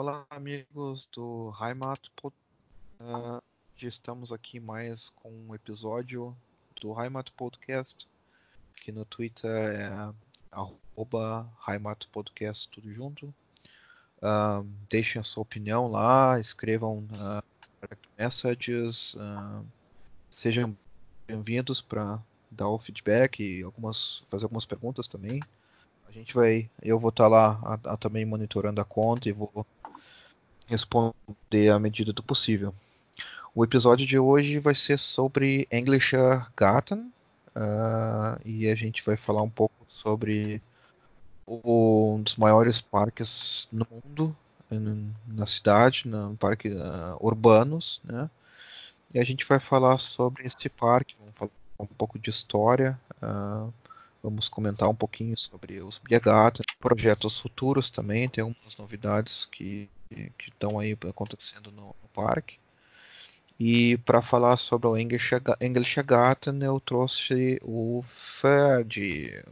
Olá, amigos do Pod. Uh, já estamos aqui mais com um episódio do Heimat Podcast, que no Twitter é arroba Podcast, tudo junto. Uh, deixem a sua opinião lá, escrevam uh, messages, uh, sejam bem-vindos para dar o feedback e algumas, fazer algumas perguntas também. A gente vai, eu vou estar tá lá a, a, também monitorando a conta e vou responder à medida do possível. O episódio de hoje vai ser sobre Englischer Garten uh, e a gente vai falar um pouco sobre o, um dos maiores parques no mundo, na cidade, no parque uh, urbanos, né? E a gente vai falar sobre esse parque, vamos falar um pouco de história, uh, vamos comentar um pouquinho sobre os Biergarten, projetos futuros também, tem algumas novidades que que estão aí acontecendo no, no parque. E para falar sobre o Engelschgarten, eu trouxe o Fred,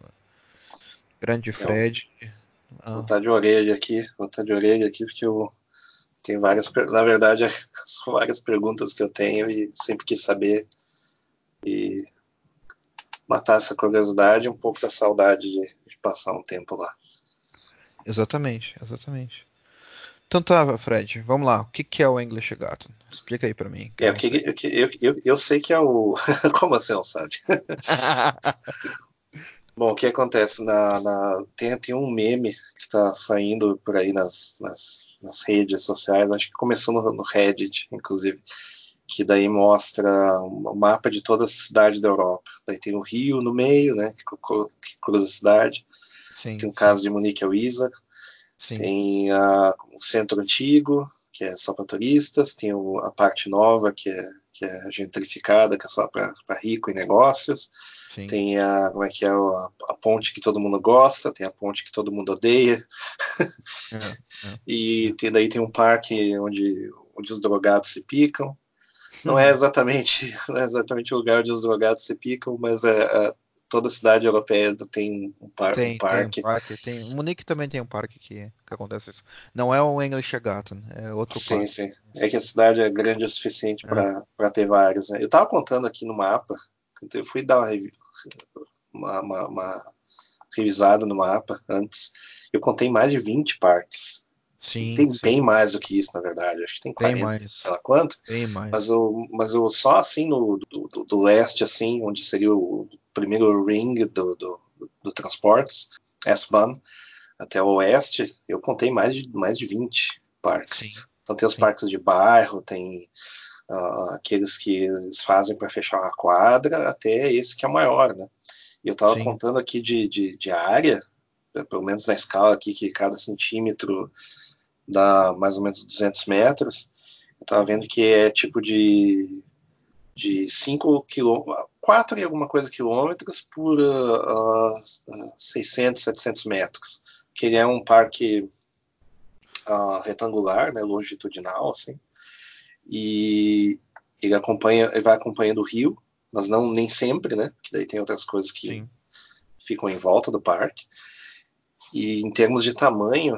grande Fred. Ah. Vou estar de orelha aqui, vou estar de orelha aqui porque eu tenho várias, na verdade, são várias perguntas que eu tenho e sempre quis saber e matar essa curiosidade e um pouco da saudade de, de passar um tempo lá. Exatamente, exatamente. Então tá, Fred, vamos lá. O que, que é o English Gato? Explica aí para mim. É, o que, eu, eu, eu sei que é o. Como assim não sabe? Bom, o que acontece? Na, na, tem, tem um meme que está saindo por aí nas, nas, nas, redes sociais, acho que começou no, no, Reddit, inclusive, que daí mostra um mapa de toda a cidade da Europa. Daí tem o Rio no meio, né, que, que cruza a cidade. Sim. Tem o caso de Munique e Isar. Sim. Tem a, o centro antigo, que é só para turistas, tem o, a parte nova, que é, que é gentrificada, que é só para rico e negócios. Sim. Tem a, como é que é, a, a, ponte que todo mundo gosta, tem a ponte que todo mundo odeia. É, é, e tem, daí tem um parque onde, onde os drogados se picam. Não é exatamente, não é exatamente o lugar onde os drogados se picam, mas é, é toda cidade europeia tem um, par, tem, um parque. Tem um parque tem. Munique também tem um parque que, que acontece isso. Não é o English Garden, é outro sim, parque. Sim, sim. É que a cidade é grande o suficiente é. para ter vários. Né? Eu estava contando aqui no mapa, eu fui dar uma, uma, uma, uma revisada no mapa antes, eu contei mais de 20 parques. Sim, tem sim. bem mais do que isso, na verdade. Acho que tem 40, mais. sei lá quanto. Bem mais. Mas, o, mas o, só assim no do, do, do leste, assim, onde seria o primeiro ring do, do, do transportes, S-Bahn, até o oeste, eu contei mais de, mais de 20 parques. Sim. Então tem os parques de bairro, tem uh, aqueles que eles fazem para fechar uma quadra, até esse que é o maior, né? E eu estava contando aqui de, de, de área, pelo menos na escala aqui, que cada centímetro dá mais ou menos 200 metros. Eu estava vendo que é tipo de, de 5 quilômetros, 4 e alguma coisa quilômetros por uh, uh, 600, 700 metros. Que ele é um parque uh, retangular, né, longitudinal, assim. E ele acompanha, ele vai acompanhando o rio, mas não nem sempre, né? Que daí tem outras coisas que Sim. ficam em volta do parque. E em termos de tamanho,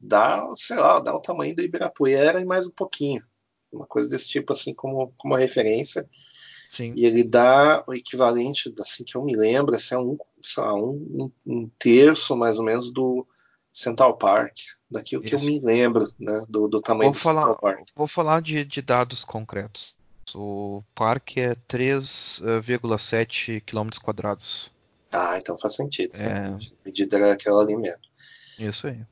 dá, sei lá, dá o tamanho do Ibirapuera e mais um pouquinho. Uma coisa desse tipo, assim, como, como referência. Sim. E ele dá o equivalente, assim que eu me lembro, assim, é um, lá, um, um, terço mais ou menos do Central Park, daquilo Isso. que eu me lembro né, do, do tamanho vou do falar, Central Park. Vou falar de, de dados concretos. O parque é 3,7 km quadrados. Ah, então faz sentido. É... A medida era aquela ali mesmo. Isso aí.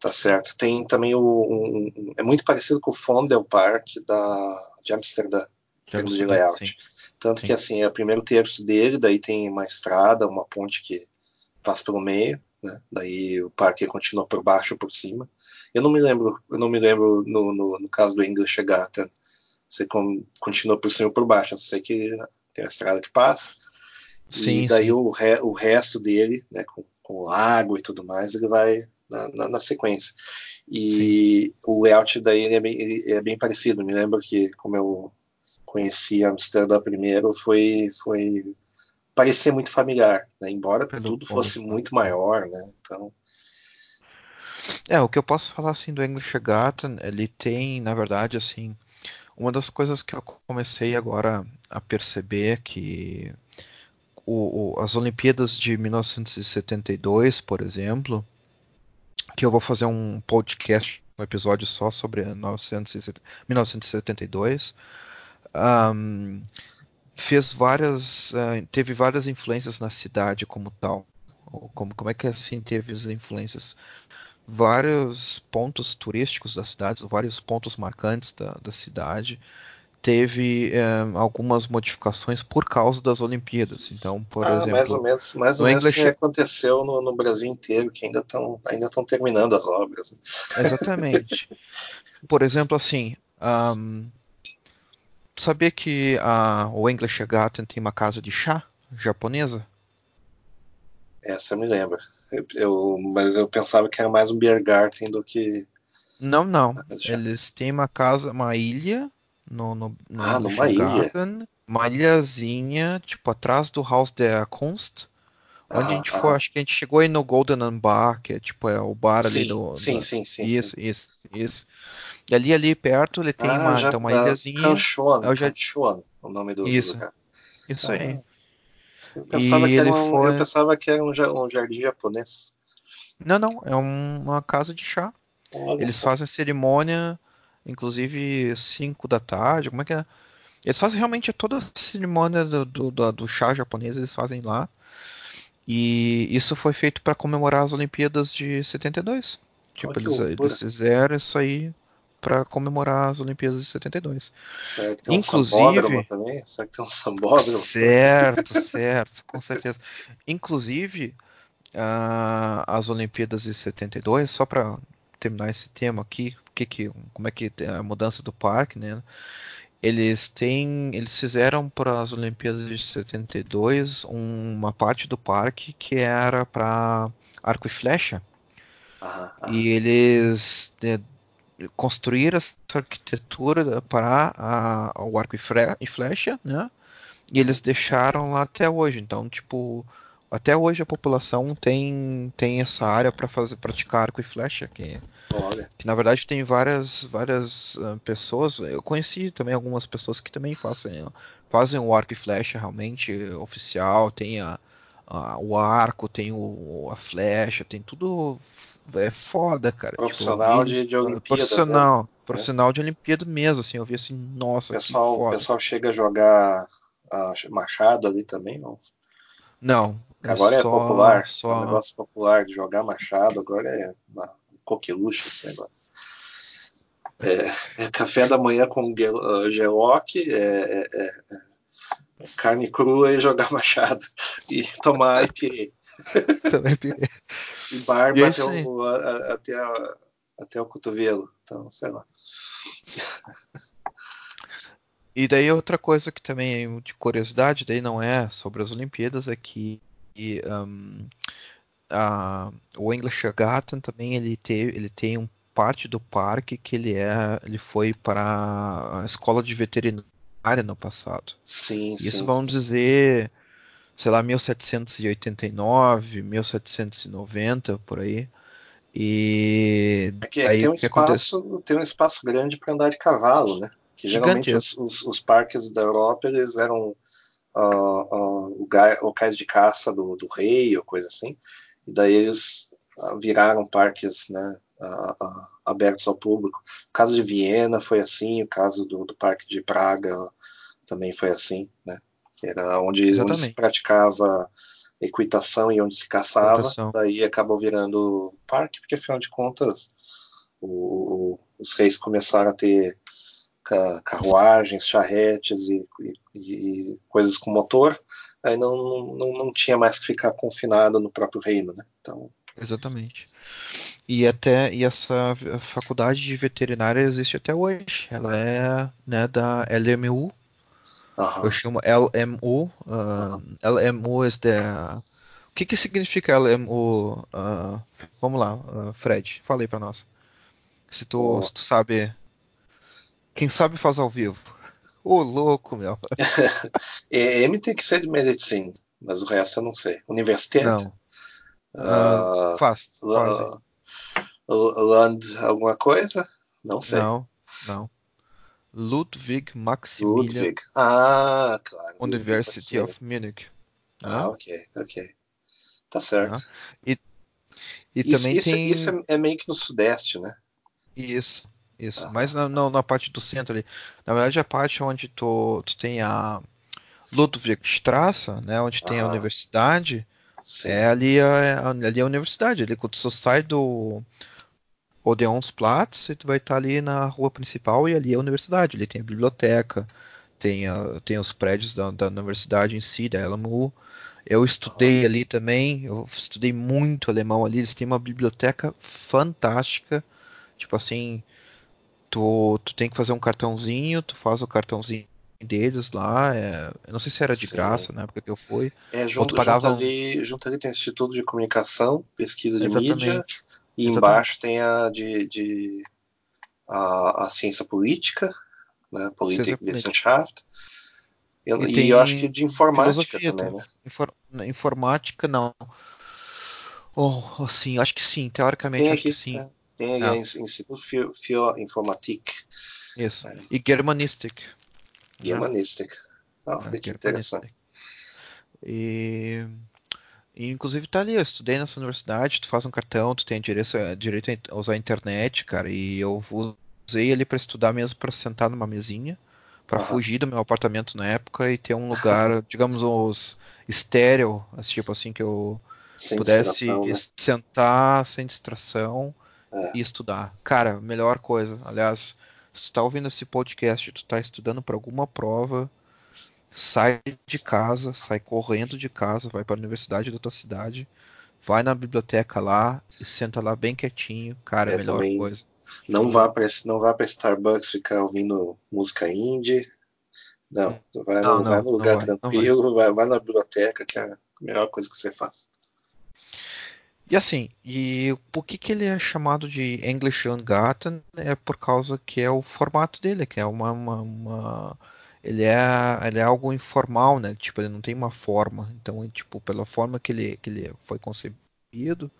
Tá certo. Tem também o. Um, é muito parecido com o Fondel Park da, de Amsterdã, em termos de layout. Sim. Tanto sim. que assim, é o primeiro terço dele, daí tem uma estrada, uma ponte que passa pelo meio, né? Daí o parque continua por baixo ou por cima. Eu não me lembro, eu não me lembro no, no, no caso do English você com, continua por cima ou por baixo. Eu sei que tem a estrada que passa. Sim, e daí sim. O, re, o resto dele, né, com, com lago e tudo mais, ele vai na, na, na sequência. E Sim. o layout daí é bem, é bem parecido. Me lembro que, como eu conheci Amsterdã primeiro, foi, foi parecia muito familiar, né? embora Pelo tudo fosse muito maior, né? Então É, o que eu posso falar assim do English Garden, ele tem, na verdade, assim, uma das coisas que eu comecei agora a perceber que o, o, as Olimpíadas de 1972, por exemplo, que eu vou fazer um podcast, um episódio só sobre 1972, um, fez várias, uh, teve várias influências na cidade como tal. Como, como é que assim teve as influências? Vários pontos turísticos da cidade, vários pontos marcantes da, da cidade teve é, algumas modificações por causa das Olimpíadas. Então, por ah, exemplo, mais ou menos, mais ou menos English... que aconteceu no, no, Brasil inteiro, que ainda estão ainda estão terminando as obras. Exatamente. por exemplo, assim, um, sabia que a, o English Garden tem uma casa de chá japonesa? Essa eu me lembro. Eu, eu, mas eu pensava que era mais um beer garden do que. Não, não. Eles têm uma casa, uma ilha no, no, no ah, numa Garden, ilha? Uma ilhazinha, tipo, atrás do Haus der Kunst. Onde ah, a gente ah. foi, acho que a gente chegou aí no Golden Bar, que é tipo é o bar sim, ali do. Sim, do, sim, sim. Isso, sim. isso, isso. E ali, ali perto, ele tem ah, uma, já, então, uma ilhazinha. Kanchuan, já... Kanchuan, o nome do, isso, do lugar. Isso aí. Ah, eu pensava, que era, um, foi... eu pensava que era um, um jardim japonês. Não, não, é uma casa de chá. Olha Eles só. fazem cerimônia inclusive 5 da tarde, como é que é? Eles fazem realmente toda a cerimônia do, do, do, do chá japonês, eles fazem lá. E isso foi feito para comemorar as Olimpíadas de 72. Tipo, eles, eles, fizeram isso aí para comemorar as Olimpíadas de 72. Será que tem Inclusive, um também? Será que tem um sambódromo? Certo, certo, com certeza. Inclusive, uh, as Olimpíadas de 72, só para terminar esse tema aqui, que, que como é que a mudança do parque, né? Eles têm, eles fizeram para as Olimpíadas de 72 uma parte do parque que era para arco e flecha. E eles né, construíram essa arquitetura para o arco e flecha, né? E eles deixaram lá até hoje. Então, tipo, até hoje a população tem, tem essa área para fazer praticar arco e flecha, que, que na verdade tem várias várias uh, pessoas. Eu conheci também algumas pessoas que também fazem fazem o arco e flecha realmente oficial, tem a, a o arco, tem o, a flecha, tem tudo é foda, cara. Tipo, profissional tipo, de, de Olimpíada. Profissional, mesmo, profissional né? de Olimpíada mesmo, assim, eu vi assim, nossa, pessoal, que foda. O pessoal chega a jogar uh, machado ali também, não? Não, Agora é, só, popular, só... é um negócio popular de jogar machado, agora é uma coqueluche esse negócio. É, é café da manhã com gelock, é, é, é, é, carne crua e jogar machado. E tomar IPA. e barba e até, o, até, a, até o cotovelo. Então, sei lá. E daí outra coisa que também é de curiosidade, daí não é sobre as Olimpíadas, é que um, a, o English Garden também ele tem, ele tem um parte do parque que ele é ele foi para a escola de veterinária no passado. Sim, Isso sim, vamos sim. dizer, sei lá, 1789, 1790 por aí. E é que, é que tem um espaço, tem um espaço grande para andar de cavalo, né? Que geralmente os, os, os, parques da Europa eles eram uh, uh, locais de caça do, do, rei ou coisa assim. E daí eles uh, viraram parques né, abertos ao público. O caso de Viena foi assim, o caso do, do Parque de Praga também foi assim, né? Era onde, onde se praticava equitação e onde se caçava, Equitação. daí acabou virando parque, porque afinal de contas o, os reis começaram a ter carruagens, charretes e, e, e, coisas com motor, aí não, não, não tinha mais que ficar confinado no próprio reino, né? Então... Exatamente. E até e essa faculdade de veterinária existe até hoje. Ela é né, da LMU. Uhum. Eu chamo LMU. Uh, LMU é da. O que, que significa LMU? Uh, vamos lá, uh, Fred, falei para nós. Se tu, oh. se tu sabe quem sabe faz ao vivo. Ô, louco, meu. É, M tem que ser de medicina, mas o resto eu não sei. Universidade? Não. Uh, uh, faz. Uh, Land alguma coisa? Não sei. Não, não. Ludwig Maximilian Ludwig. Ah, claro. University Ludwig of Munich. Ah, né? ok, ok. Tá certo. E, e Isso, também isso, tem isso é, é meio que no sudeste, né? isso, isso. Ah. Mas na, na, na parte do centro ali. Na verdade, a parte onde tu, tu tem a Ludwigstrasse, né? Onde tem a Ah. universidade, Sim. é ali a, ali a universidade. Ali quando tu sai do Odeonsplatz, tu vai estar ali na rua principal e ali é a universidade. Ali tem a biblioteca, tem, a- tem os prédios da, da universidade em si, da LMU. Eu estudei ali também, eu estudei muito alemão ali. Eles têm uma biblioteca fantástica. Tipo assim, tu, tu tem que fazer um cartãozinho, tu faz o cartãozinho deles lá. é- eu não sei se era de Sim. graça na época que eu fui. É, junto, pagava junto, ali, junto ali tem Instituto de Comunicação, Pesquisa de Mídia, Exatamente. e Exatamente. embaixo tem a de, de a, a ciência política, né? Eu, E e, tem eu acho que de informática também, né? Infor- informática, não. Oh, assim, acho que sim. Teoricamente, Tem acho que aqui, sim. é, tem aí Ah. a Ins- Instituto für, für Informatik, Isso. E Germanistic. né? Germanistik. Ah, É, interessante. E, e, inclusive tá ali, eu estudei nessa universidade, tu faz um cartão, tu tem direito, a- direito a usar a internet, cara, e eu usei ele para estudar mesmo para sentar numa mesinha, para Aham. fugir do meu apartamento na época e ter um lugar, digamos, os estéreo, tipo assim, que eu Sem pudesse né? sentar sem distração É. e estudar. Cara, melhor coisa. Aliás, se tu tá ouvindo esse podcast, tu tá estudando para alguma prova, sai de casa, sai correndo de casa, vai para a universidade da tua cidade, vai na biblioteca lá e senta lá bem quietinho. Cara, É, melhor também coisa. Não vá para não vá para Starbucks ficar ouvindo música indie. Não, vai, Não, no, vai não, no lugar vai, tranquilo, vai. Vai, na biblioteca, que é a melhor coisa que você faz. E assim, e por que que ele é chamado de English Ungarten? É por causa que é o formato dele, que é uma, uma, uma- ele é ele é algo informal, né? Tipo, ele não tem uma forma. Então, tipo, pela forma que ele que ele foi concebido,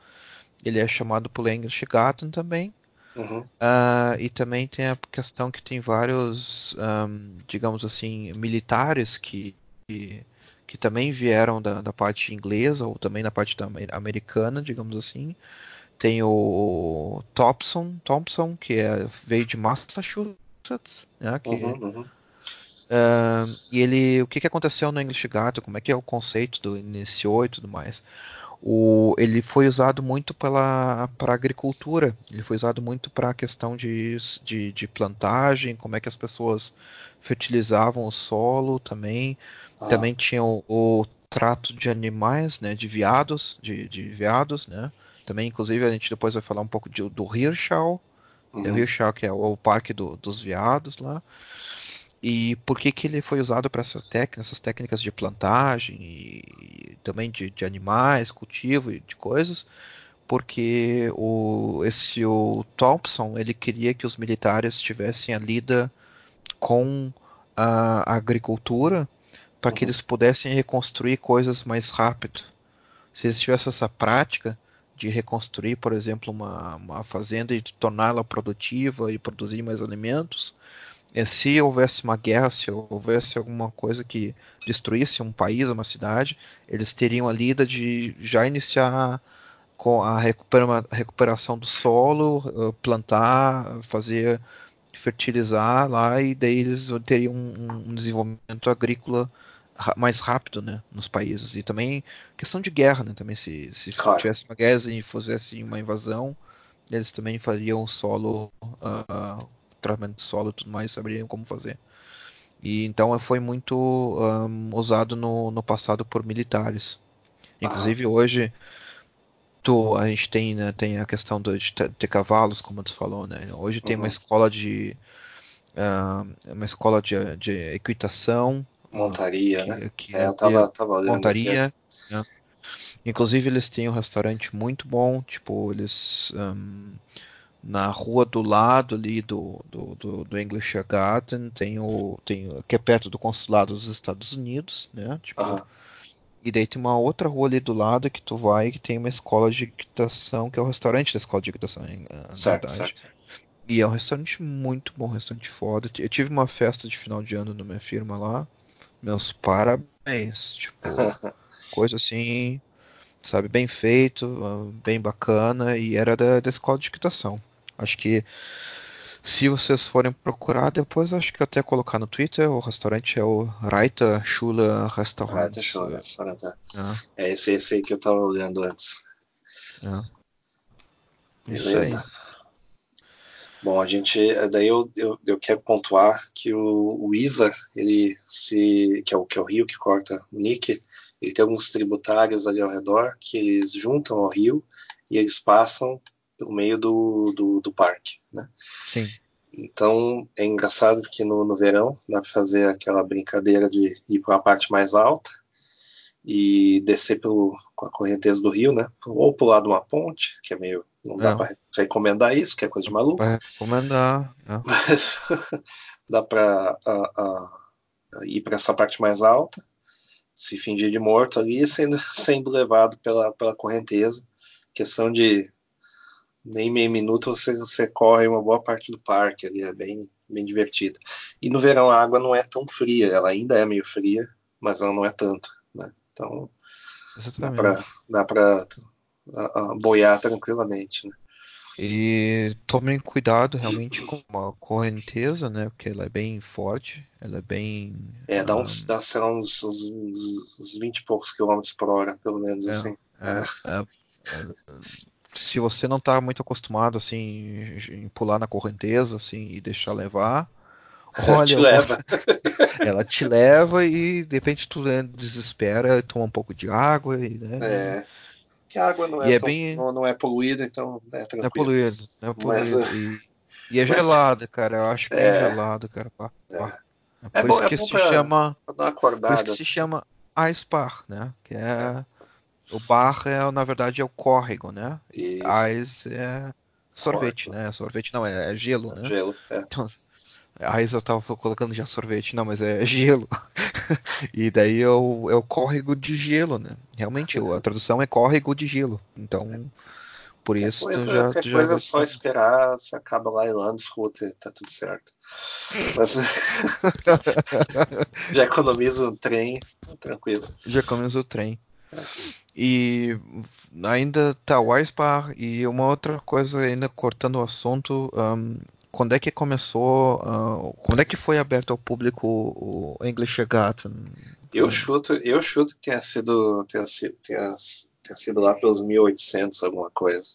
ele é chamado por English Garten também. Uhum. Ah, e também tem a questão que tem vários, ahm, digamos assim, militares que, que, que também vieram da, da parte inglesa ou também da parte da amer- americana, digamos assim. Tem o Thompson, Thompson que é, veio de Massachusetts, né, que, Uhum, uhum. ah, e ele, o que, que aconteceu no English Gato, como é que é o conceito do iniciou e tudo mais. O, ele foi usado muito para agricultura, ele foi usado muito para a questão de, de, de plantagem, como é que as pessoas fertilizavam o solo também. Ah, Também tinha o, o trato de animais, né, de veados, de, de veados, né. Também, inclusive, a gente depois vai falar um pouco de, do Hirschau, é o uhum. Hirschau que é o, o parque do- dos veados lá. E por que, que ele foi usado para essa técnica, essas técnicas de plantagem e, e também de, de animais, cultivo e de coisas? Porque o, esse o Thompson ele queria que os militares tivessem a lida com a agricultura para que Uhum. eles pudessem reconstruir coisas mais rápido. Se eles tivessem essa prática de reconstruir, por exemplo, uma, uma fazenda e torná-la produtiva e produzir mais alimentos, é, se houvesse uma guerra, se houvesse alguma coisa que destruísse um país, uma cidade, eles teriam a lida de já iniciar com a recupera- recuperação do solo, eh, plantar, fazer fertilizar lá e daí eles teriam um, um desenvolvimento agrícola mais rápido, né, nos países. E também questão de guerra, né, também se, se Claro. tivesse uma guerra e fizesse uma invasão, eles também fariam solo, ah, tratamento de solo e tudo mais, saberiam como fazer. E então foi muito ahm, usado no, no passado por militares. Inclusive hoje tu, a gente tem, né, tem a questão do- de ter, cavalos, como tu falou, né? Hoje tem uma Uhum. escola de ah, uma escola de, de equitação, ah, Montaria, né? que É, eu tava, tava olhando aqui. montaria. né? Inclusive eles têm um restaurante muito bom, tipo eles ahm, na rua do lado ali do, do, do, do English Garden tem o tem que é perto do consulado dos Estados Unidos, né? Tipo Aham. E daí tem uma outra rua ali do lado que tu vai que tem uma escola de equitação, que é o restaurante da escola de equitação, na Certo, verdade. certo. E é um restaurante muito bom, um restaurante foda. Eu tive uma festa de final de ano na minha firma lá. Meus parabéns. Tipo, coisa assim, sabe, bem feito, bem bacana. E era da, da escola de equitação. Acho que se vocês forem procurar, depois acho que até colocar no Twitter, o restaurante é o Reiter Schule Restaurant. Deixa eu ver, restaurante. É, É esse, esse aí que eu tava olhando antes. é. Isso Beleza. Bom, a gente. Daí eu, eu, eu quero pontuar que o, o Isar, ele se. Que é, o, que é o rio que corta o Nick, ele tem alguns tributários ali ao redor que eles juntam ao rio e eles passam pelo meio do, do, do parque. Né? Sim. Então é engraçado que no, no verão dá para fazer aquela brincadeira de ir para a parte mais alta e descer pelo, com a correnteza do rio, né? Ou pular de uma ponte, que é meio. Não dá É. para recomendar isso, que é coisa de maluco. Vai recomendar. né? Mas dá para ir para essa parte mais alta, se fingir de morto ali, sendo, sendo levado pela, pela correnteza. Questão de nem meio minuto você, você corre uma boa parte do parque ali, é bem, bem divertido. E no verão a água não é tão fria, ela ainda é meio fria, mas ela não é tanto, né? Então dá Exatamente. para para boiar tranquilamente, né? E tomem cuidado realmente com a correnteza, né? Porque ela é bem forte, ela é bem. É, dá ah, uns, dá, sei lá, uns, uns, uns, uns 20 e poucos quilômetros por hora, pelo menos, É. assim. é- é- é- se você não tá muito acostumado assim em pular na correnteza assim e deixar levar, olha, Te leva. ela te leva e de repente tu né, desespera, toma um pouco de água e né, É, que a água não é, é tão- bem- não, não é poluída, então é não é tranquilo. poluído, não é Mas, poluído e, e é mas- gelada, cara. Eu acho bem É. gelado, cara. pá, pá. É É por bom- isso é que bom se pra- chama Pra dar uma Por isso acordada. que se chama Ice Bar, né? Que é. O bar é, na verdade, é o córrego, né? Isso. Ice é sorvete, Corta. né? Sorvete não, é, é gelo, né? Gelo, é. Ice eu tava colocando já sorvete, não, mas é gelo. e daí é o, é o córrego de gelo, né? Realmente, a tradução é córrego de gelo. Então, por Qualquer isso coisa, tu já, qualquer tu já coisa é só esperar, você acaba lá em Landshut, tá tudo certo. Mas, já economiza o trem, tranquilo. já comemos o trem. E ainda tá o Ice Bar e uma outra coisa ainda cortando o assunto, ahn, quando é que começou, ah, quando é que foi aberto ao público o English Garden? Eu chuto, eu chuto que tenha sido, tenha sido, tenha, tenha sido lá pelos 1800 alguma coisa.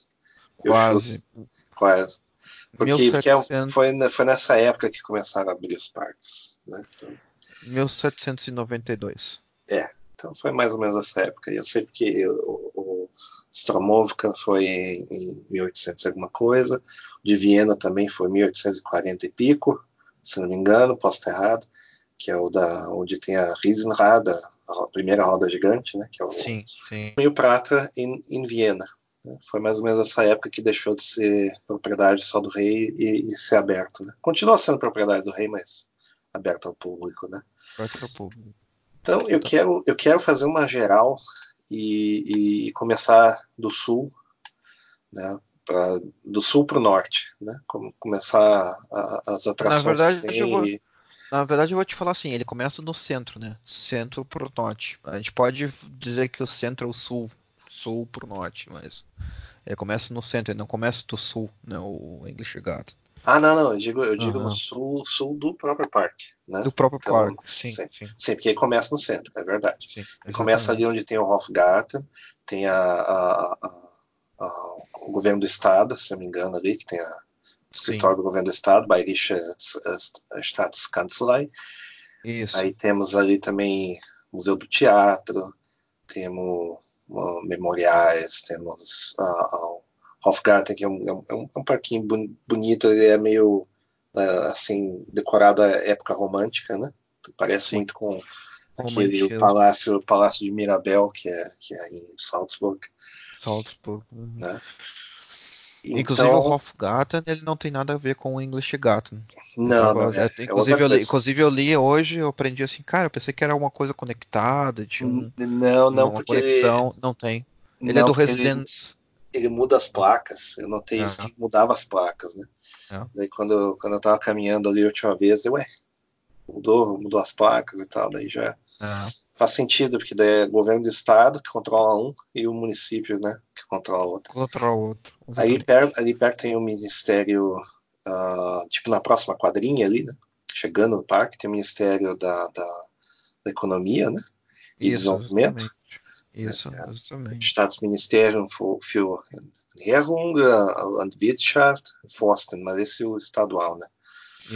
Eu Quase. chuto, quase. Porque, porque é 1700, foi, foi nessa época que começaram a abrir os parques, né? Então, 1792. então foi mais ou menos essa época. Eu sei porque o Stromovka foi em, em 1800 e alguma coisa, o de Viena também foi 1840 e pico, se não me engano, posso estar errado, que é o da onde tem a Riesenrad, a, primeira roda gigante, né? Que é o Sim, sim. meio prata em, em Viena. né? Foi mais ou menos essa época que deixou de ser propriedade só do rei e, e ser aberto. Né? Continua sendo propriedade do rei, mas aberto ao público. Né? Aberto ao público. Então eu quero, eu quero fazer uma geral e, e começar do sul, né? Pra, do sul para o norte, né? Como começar a- as atrações verdade, que tem. eu vou- Na verdade, eu vou te falar assim, ele começa no centro, né? Centro pro norte. A gente pode dizer que o centro é o sul, sul pro norte, mas ele começa no centro, ele não começa do sul, né? O English Garden. Ah, não, não, eu digo, eu digo no Aham. sul, sul do próprio parque, né? Do próprio Então, parque, sim, sim. sim, Sim, porque ele começa no centro, é verdade. sim. Ele começa ali onde tem o Hofgarten, tem a, a- a- o governo do estado, se eu não me engano, ali, que tem a, o escritório do governo do estado, Bayerische Staatskanzlei. Isso. Aí temos ali também o Museu do Teatro, temos uh, memoriais, temos uh, Hofgarten, que é um, é um, é um parquinho boni- bonito, ele é meio uh, assim, decorado à época romântica, né? Parece Sim. muito com aquele Romantismo, palácio, o palácio de Mirabel, que é, que é em Salzburg. Salzburg. uhum. Né? Inclusive o Hofgarten ele não tem nada a ver com o English Garten. Não, tava, não é, é, inclusive, eu li, inclusive eu li hoje, eu aprendi assim, cara, eu pensei que era alguma coisa conectada, tinha um, não, não, uma porque conexão, não tem. Ele não, é do Residence. Ele, ele, muda as placas. Eu notei isso que mudava as placas, né? Daí quando, quando eu tava caminhando ali a última vez, eu, ué, mudou, mudou as placas e tal, daí já faz sentido, porque daí é o governo do estado que controla um e o município, né, que controla outro. Controla outro. Ali perto, ali perto tem o ministério, uh, tipo na próxima quadrinha ali, né, chegando no parque, tem o ministério da, da, da economia, né, e Isso, desenvolvimento. Exatamente. Isso, é, exatamente. Staatsministerium für, für Ernährung, Landwirtschaft, Forsten, mas esse é o estadual, né?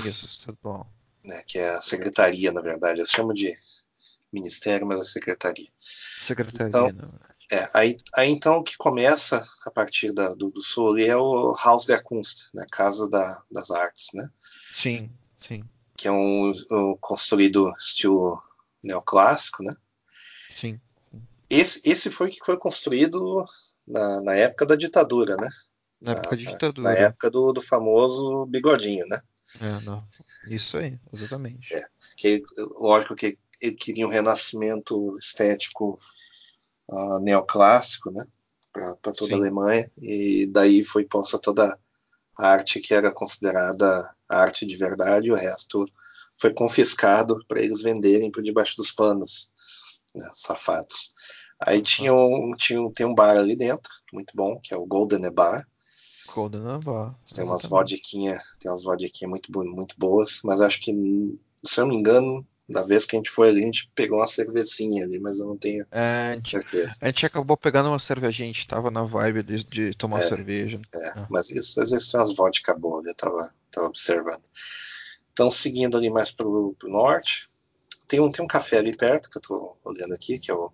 Isso, estadual. Né, que é a secretaria, na verdade. Eles chamam de ministério, mas é secretaria. Secretaria, então, é, aí, aí então o que começa a partir da, do, do sul ali é o Haus der Kunst, né, Casa da, das Artes, né? Sim, sim. Que é um, um construído estilo neoclássico, né? Esse, esse foi que foi construído na, na época da ditadura, né? Na época da ditadura. Na época do, do famoso bigodinho, né? É, não. Isso aí, exatamente. É, que, lógico que ele queria um renascimento estético uh, neoclássico, né? Para toda Sim. a Alemanha, e daí foi posta toda a arte que era considerada arte de verdade, e o resto foi confiscado para eles venderem por debaixo dos panos, né, safados. Aí tinha um, tinha um, tem um bar ali dentro, muito bom, que é o Golden Bar. Golden Bar. Tem umas vodquinhas, tem umas vodquinhas muito, muito boas, mas acho que, se eu não me engano, da vez que a gente foi ali, a gente pegou uma cervecinha ali, mas eu não tenho é, a gente, certeza. A gente acabou pegando uma cervejinha, a gente tava na vibe de, de tomar é, cerveja. É, é. mas isso, às vezes tem umas vodka boas, eu tava, tava observando. Então, seguindo ali mais pro, pro norte, tem um, tem um café ali perto, que eu tô olhando aqui, que é o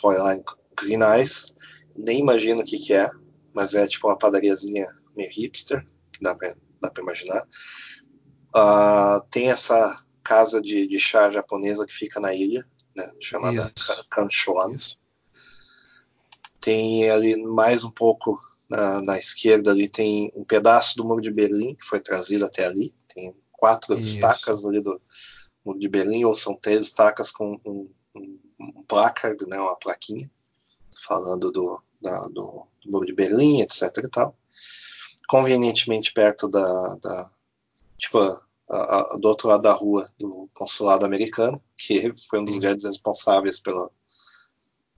Fräulein Green Eyes. Nem imagino o que que é, mas é tipo uma padariazinha meio hipster, que dá pra, dá pra imaginar. Uh, tem essa casa de, de, chá japonesa que fica na ilha, né, chamada Kanchuan. Tem ali mais um pouco na, na, esquerda ali tem um pedaço do muro de Berlim que foi trazido até ali. Tem quatro Isso. estacas ali do muro de Berlim, ou são três estacas com um, um, um placard, né, uma plaquinha falando do, da, do, do, muro de Berlim, etc. e tal. Convenientemente perto da, da tipo a, a, do outro lado da rua do consulado americano, que foi um dos grandes responsáveis pela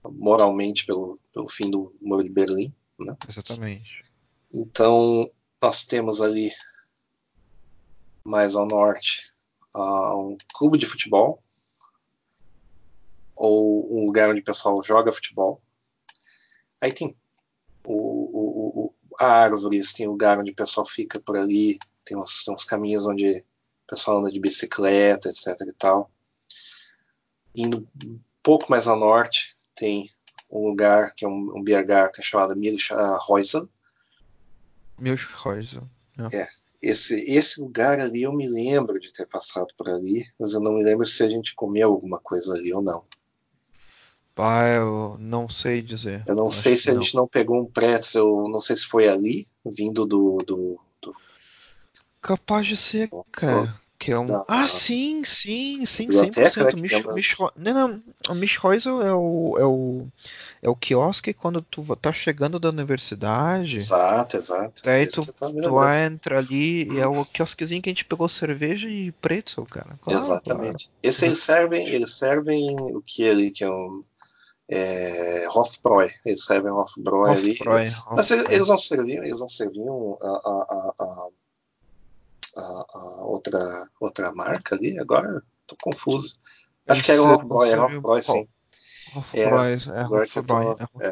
moralmente pelo, pelo fim do muro de Berlim. Né? Exatamente. Então nós temos ali mais ao norte uh, um clube de futebol ou um lugar onde o pessoal joga futebol. Aí tem o, o, o, árvores, tem lugar onde o pessoal fica por ali, tem uns, tem uns caminhos onde o pessoal anda de bicicleta, etc e tal. Indo um pouco mais ao norte, tem um lugar que é um, um Biergarten chamado Milchhäusen. Milchhäusen. É. é. Esse, esse lugar ali eu me lembro de ter passado por ali, mas eu não me lembro se a gente comeu alguma coisa ali ou não. Ah, eu não sei dizer. Eu não sei se a gente não pegou um pretzel, não sei se foi ali, vindo do, do, do Capaz de ser, cara. Que é um... Da, ah, sim, sim, sim, 100%. Né, Mich, Mich, não, não, o Mich Reusel é o, é o é o quiosque quando tu tá chegando da universidade. Exato, exato. Daí tu, tá tu entra ali e é o quiosquezinho que a gente pegou cerveja e pretzel, cara. Claro, Exatamente. Claro. Esse eles servem, eles servem o que ali que é um é, Hofbräu, eles servem Hofbräu ali. Mas eles não serviam, eles não serviam a, a, a a, a outra, outra marca ali, agora tô confuso. Acho que era o Rockboy, era o Rockboy, sim. É,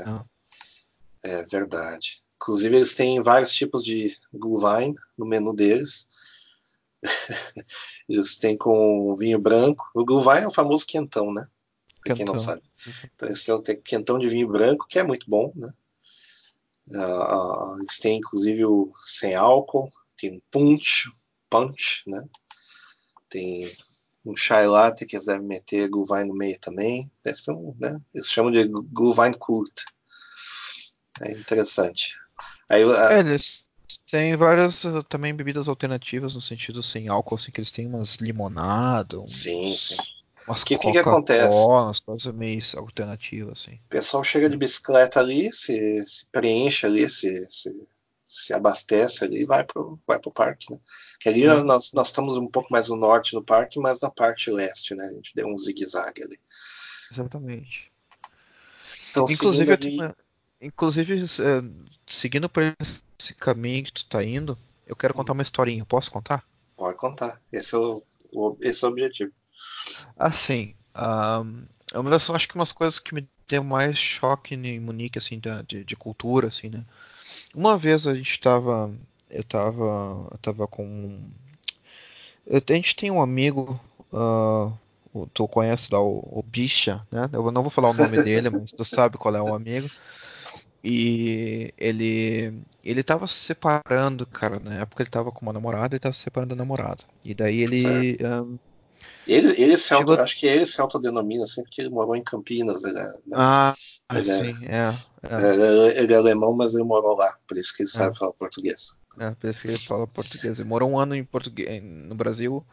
é, é, é verdade. Inclusive, eles têm vários tipos de Glühwein no menu deles. eles têm com vinho branco. O Glühwein é o famoso quentão, né? Pra quem não sabe. Então, eles têm quentão de vinho branco, que é muito bom, né? Uh, eles têm, inclusive, o sem álcool. Tem um punch, punch, né? Tem um chai latte que eles devem meter Glühwein no meio também. Deve ser um, né? Eles chamam de Glühwein Kurt. É interessante. Aí, a... é, eles, têm várias uh, também bebidas alternativas no sentido sem álcool, assim, que eles têm umas limonadas, uns, Sim, sim. umas Que- que que acontece? Umas coisas meio alternativas, assim. O pessoal chega de bicicleta ali, se, se preenche ali, se, se, se abastece ali e vai pro, vai pro parque, né? Que ali É. nós, nós estamos um pouco mais no norte do parque, mas na parte leste, né? A gente deu um zigue-zague ali. Exatamente. Então, Inclusive, seguindo eu ali- uma- inclusive eh, seguindo por esse caminho que tu tá indo, eu quero contar uma historinha. Posso contar? Pode contar. Esse é o, o- esse é o objetivo. Assim, é uma das, acho que umas coisas que me deu mais choque em Munique, assim, de, de cultura, assim, né? Uma vez a gente tava, eu tava, eu tava com, eu- a gente tem um amigo, ah, o- tu conhece lá o, o Bicha, né? Eu não vou falar o nome dele, mas tu sabe qual é o amigo. E ele, ele tava se separando, cara, na época ele tava com uma namorada e tava se separando da namorada. E daí ele, ahm, Ele, ele se auto, Chegou- acho que ele se autodenomina assim, porque ele morou em Campinas. Né? ah, Ele é- sim, é, é. É, ele é alemão, mas ele morou lá, por isso que ele sabe É. falar português. É, por isso que ele fala português. Ele morou um ano em português no Brasil.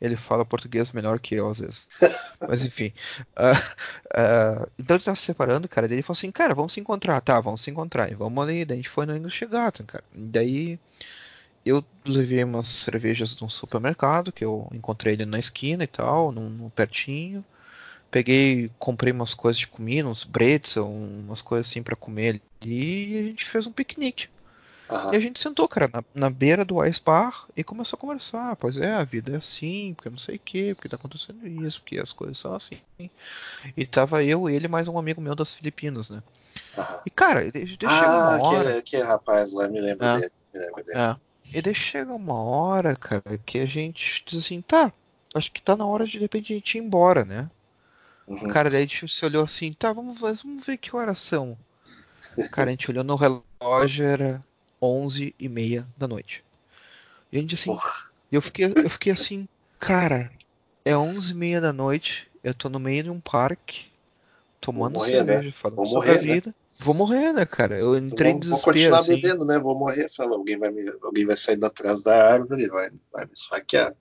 Ele fala português melhor que eu, às vezes. Mas enfim. Ah, ah, então ele tava se separando, cara. Daí ele falou assim, cara, vamos se encontrar. Tá, vamos se encontrar. E vamos ali. Daí a gente foi no English Garden, cara. E daí eu levei umas cervejas num supermercado, que eu encontrei ele na esquina e tal, num, num pertinho. Peguei, comprei umas coisas de comida, uns bretzel, umas coisas assim pra comer ali. E a gente fez um piquenique. Aham. E a gente sentou, cara, na, na beira do Ice Bar e começou a conversar. Pois é, a vida é assim, porque não sei o que, porque tá acontecendo isso, porque as coisas são assim. E tava eu, ele mais um amigo meu das Filipinas, né? aham. E cara, ele chega Ah, uma hora. aquele, aquele rapaz lá, me lembro É. dele. Me lembro dele. É. E daí chega uma hora, cara, que a gente diz assim, tá, acho que tá na hora de de repente a gente ir embora, né? Uhum. Cara, daí a gente se olhou assim, tá, vamos, ver- vamos ver que horas são. Cara, a gente olhou no relógio, era 11 e meia da noite. E a gente assim, Porra. Eu fiquei, eu fiquei assim, cara, é 11 e meia da noite, eu tô no meio de um parque, tomando morrer, né? cerveja, falando Vou sobre morrer, a né? vida. Vou morrer, né, cara? Eu entrei em vou, vou desespero, continuar assim. bebendo, né? Vou morrer. Fala, alguém, vai me, alguém vai sair atrás da árvore, vai, vai me esfaquear.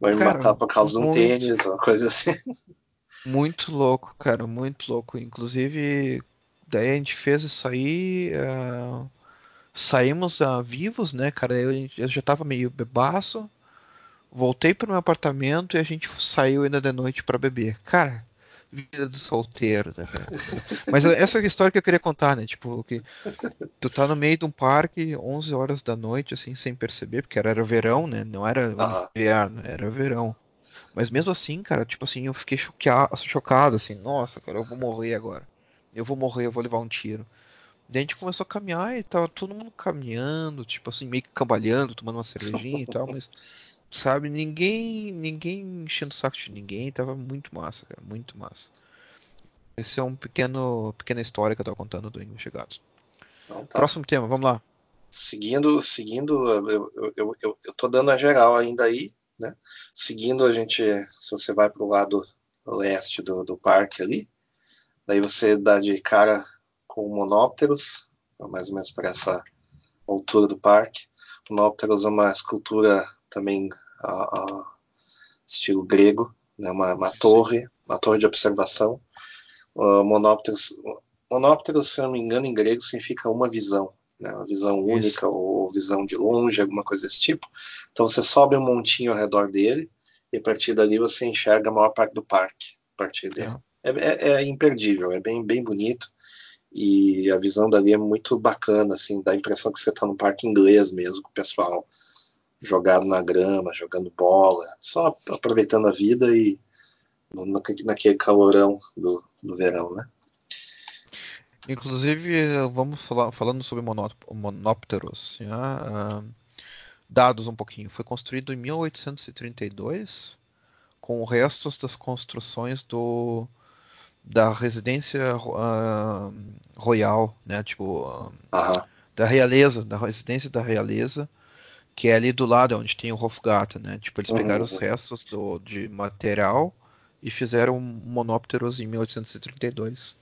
Vai me matar por causa de um muito- tênis, uma coisa assim. Muito louco, cara, muito louco. Inclusive, daí a gente fez isso aí, ah, saímos ah, vivos, né, cara? Eu, eu já tava meio bebaço, voltei pro meu apartamento e a gente saiu ainda de noite pra beber. Cara, vida do solteiro, né, cara? Mas essa é a história que eu queria contar, né? Tipo, que tu tá no meio de um parque, 11 horas da noite, assim, sem perceber, porque era, era verão, né? Não era inverno, era verão. Mas mesmo assim, cara, tipo assim, eu fiquei choqueado, chocado, assim, nossa, cara, eu vou morrer agora. Eu vou morrer, eu vou levar um tiro. Daí a gente começou a caminhar e tava todo mundo caminhando, tipo assim, meio que cambalhando, tomando uma cervejinha e tal, mas, sabe, ninguém, ninguém enchendo o saco de ninguém, tava muito massa, cara, muito massa. Esse é um pequeno, pequena história que eu tava contando do Gatos. Então, tá. Próximo tema, vamos lá. Seguindo, seguindo, eu, eu, eu, eu, tô dando a geral ainda aí, né? Seguindo a gente, se você vai pro lado leste do, do parque ali, daí você dá de cara com monópteros, mais ou menos para essa altura do parque. Monópteros é uma escultura também a, a estilo grego, né? uma, uma torre, uma torre de observação. Uh, monópteros, monópteros, se não me engano, em grego significa uma visão, né? uma visão Isso. única ou visão de longe, alguma coisa desse tipo. Então você sobe um montinho ao redor dele e a partir dali você enxerga a maior parte do parque a partir dele. É, é, é imperdível, é bem, bem bonito e a visão dali é muito bacana, assim, dá a impressão que você está num parque inglês mesmo, com o pessoal jogado na grama, jogando bola, só aproveitando a vida e naquele calorão do, do verão, né? Inclusive, vamos falar falando sobre monó- monópteros. já, ah, dados um pouquinho. Foi construído em 1832 com restos das construções do da residência ah, royal, né? Tipo Aham, da realeza, da residência da realeza, que é ali do lado onde tem o Hofgarten, né? Tipo eles Uhum, pegaram os restos do, de material e fizeram monópteros em 1832.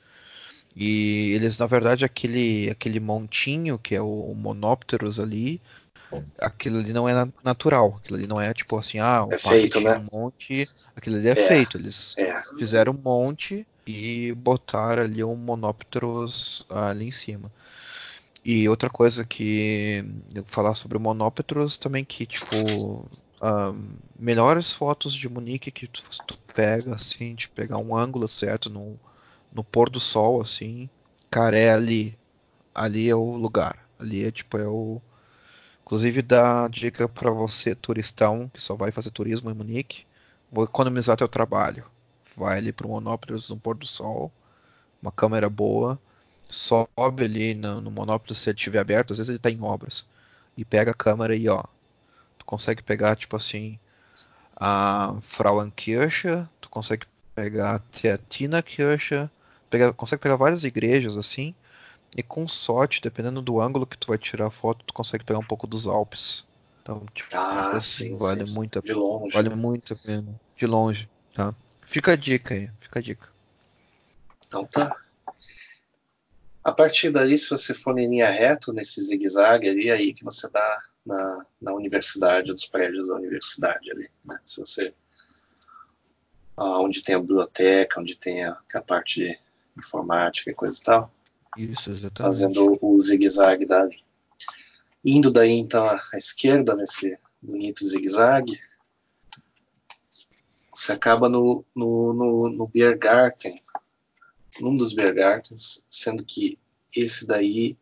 E eles, na verdade, aquele, aquele montinho que é o Monopterus ali, aquilo ali não é natural. Aquilo ali não é tipo assim, ah, o é feito, né? um monte. Aquilo ali é, é feito. Eles é. fizeram um monte e botaram ali um Monopterus ali em cima. E outra coisa que eu falar sobre o Monopterus também que tipo um, melhores fotos de Munique que tu, tu, pega assim, de pegar um ângulo certo no, no pôr do sol assim, cara, é ali. Ali é o lugar. Ali é tipo é o Inclusive dá dica para você, turistão, que só vai fazer turismo em Munique, vou economizar teu trabalho. Vai ali para o Monópolis no pôr do sol, uma câmera boa, sobe ali no, no Monópolis se ele estiver aberto, às vezes ele está em obras, e pega a câmera e ó, tu consegue pegar tipo assim a Frauenkirche, tu consegue pegar a Theatinerkirche, pega, consegue pegar várias igrejas assim, e com sorte, dependendo do ângulo que tu vai tirar a foto, tu consegue pegar um pouco dos Alpes. Então, tipo, ah, assim, sim, vale sim, muito a pena. De longe. Vale né? muito a pena. De longe, tá? Fica a dica aí, fica a dica. Então tá. A partir dali, se você for em linha reto nesse zigue-zague ali, aí que você dá na, na universidade, nos prédios da universidade ali, né? Se você ah, onde tem a biblioteca, onde tem a, a parte de informática e coisa e tal. Isso, exatamente. Fazendo o zigue-zague dali. Indo daí então à esquerda, nesse bonito zigue-zague, você acaba no, no, no, no Biergarten, num dos Biergartens, sendo que esse daí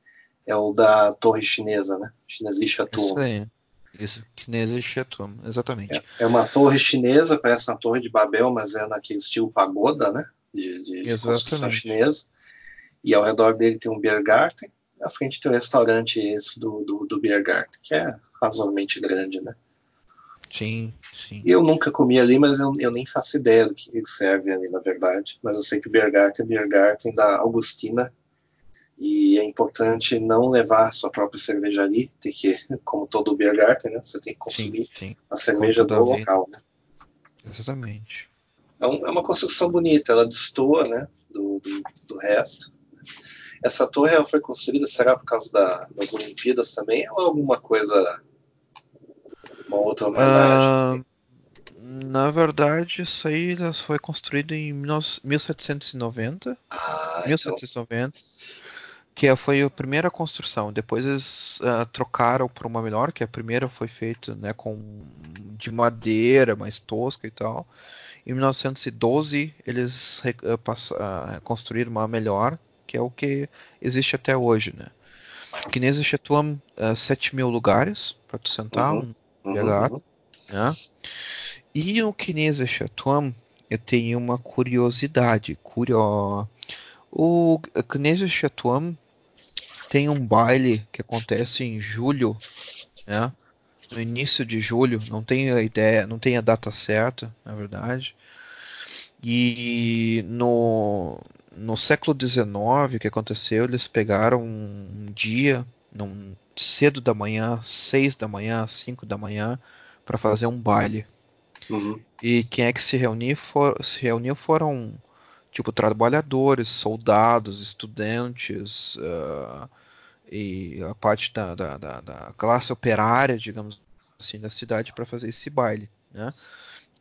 é o da torre chinesa, né? Chinesa Chateau. Isso aí. Isso, chinesa Chateau, exatamente. É, é, uma torre chinesa, parece uma torre de Babel, mas é naquele estilo pagoda, né? De, de, de construção chinesa e ao redor dele tem um Biergarten, na frente tem um restaurante esse do, do, do Biergarten, que é razoavelmente grande, né? Sim, sim. Eu nunca comi ali, mas eu, eu nem faço ideia do que serve ali, na verdade. Mas eu sei que o Biergarten é Biergarten da Augustina, e é importante não levar a sua própria cerveja ali, tem que, como todo Biergarten, né? Você tem que consumir sim, sim. a cerveja do local, né? Exatamente. É, um, é, uma construção bonita, ela destoa, né, do, do, do resto. Essa torre foi construída, será por causa da, das Olimpíadas também, ou alguma coisa, uma outra homenagem? Uh, na verdade, isso aí foi construído em 1790. Ah, 1790. Então... Que foi a primeira construção. Depois eles uh, trocaram por uma melhor, que a primeira foi feita né, com de madeira, mais tosca e tal. Em 1912 eles uh, construíram uma melhor, que é o que existe até hoje, né? Guinness Chetuam, uh, 7 mil lugares para tu sentar, uhum, um uhum. né? E no Guinness Chetuam eu tenho uma curiosidade, curio... O Guinness Chetuam tem um baile que acontece em julho, né? No início de julho, não tenho a ideia, não tenho a data certa, na verdade. E no, no século XIX, o que aconteceu? Eles pegaram um dia, num, cedo da manhã, seis da manhã, cinco da manhã, para fazer um baile. Uhum. E quem é que se reuniu, for, se reuniu foram tipo trabalhadores, soldados, estudantes uh, e a parte da, da, da, da, classe operária, digamos assim, da cidade para fazer esse baile, né?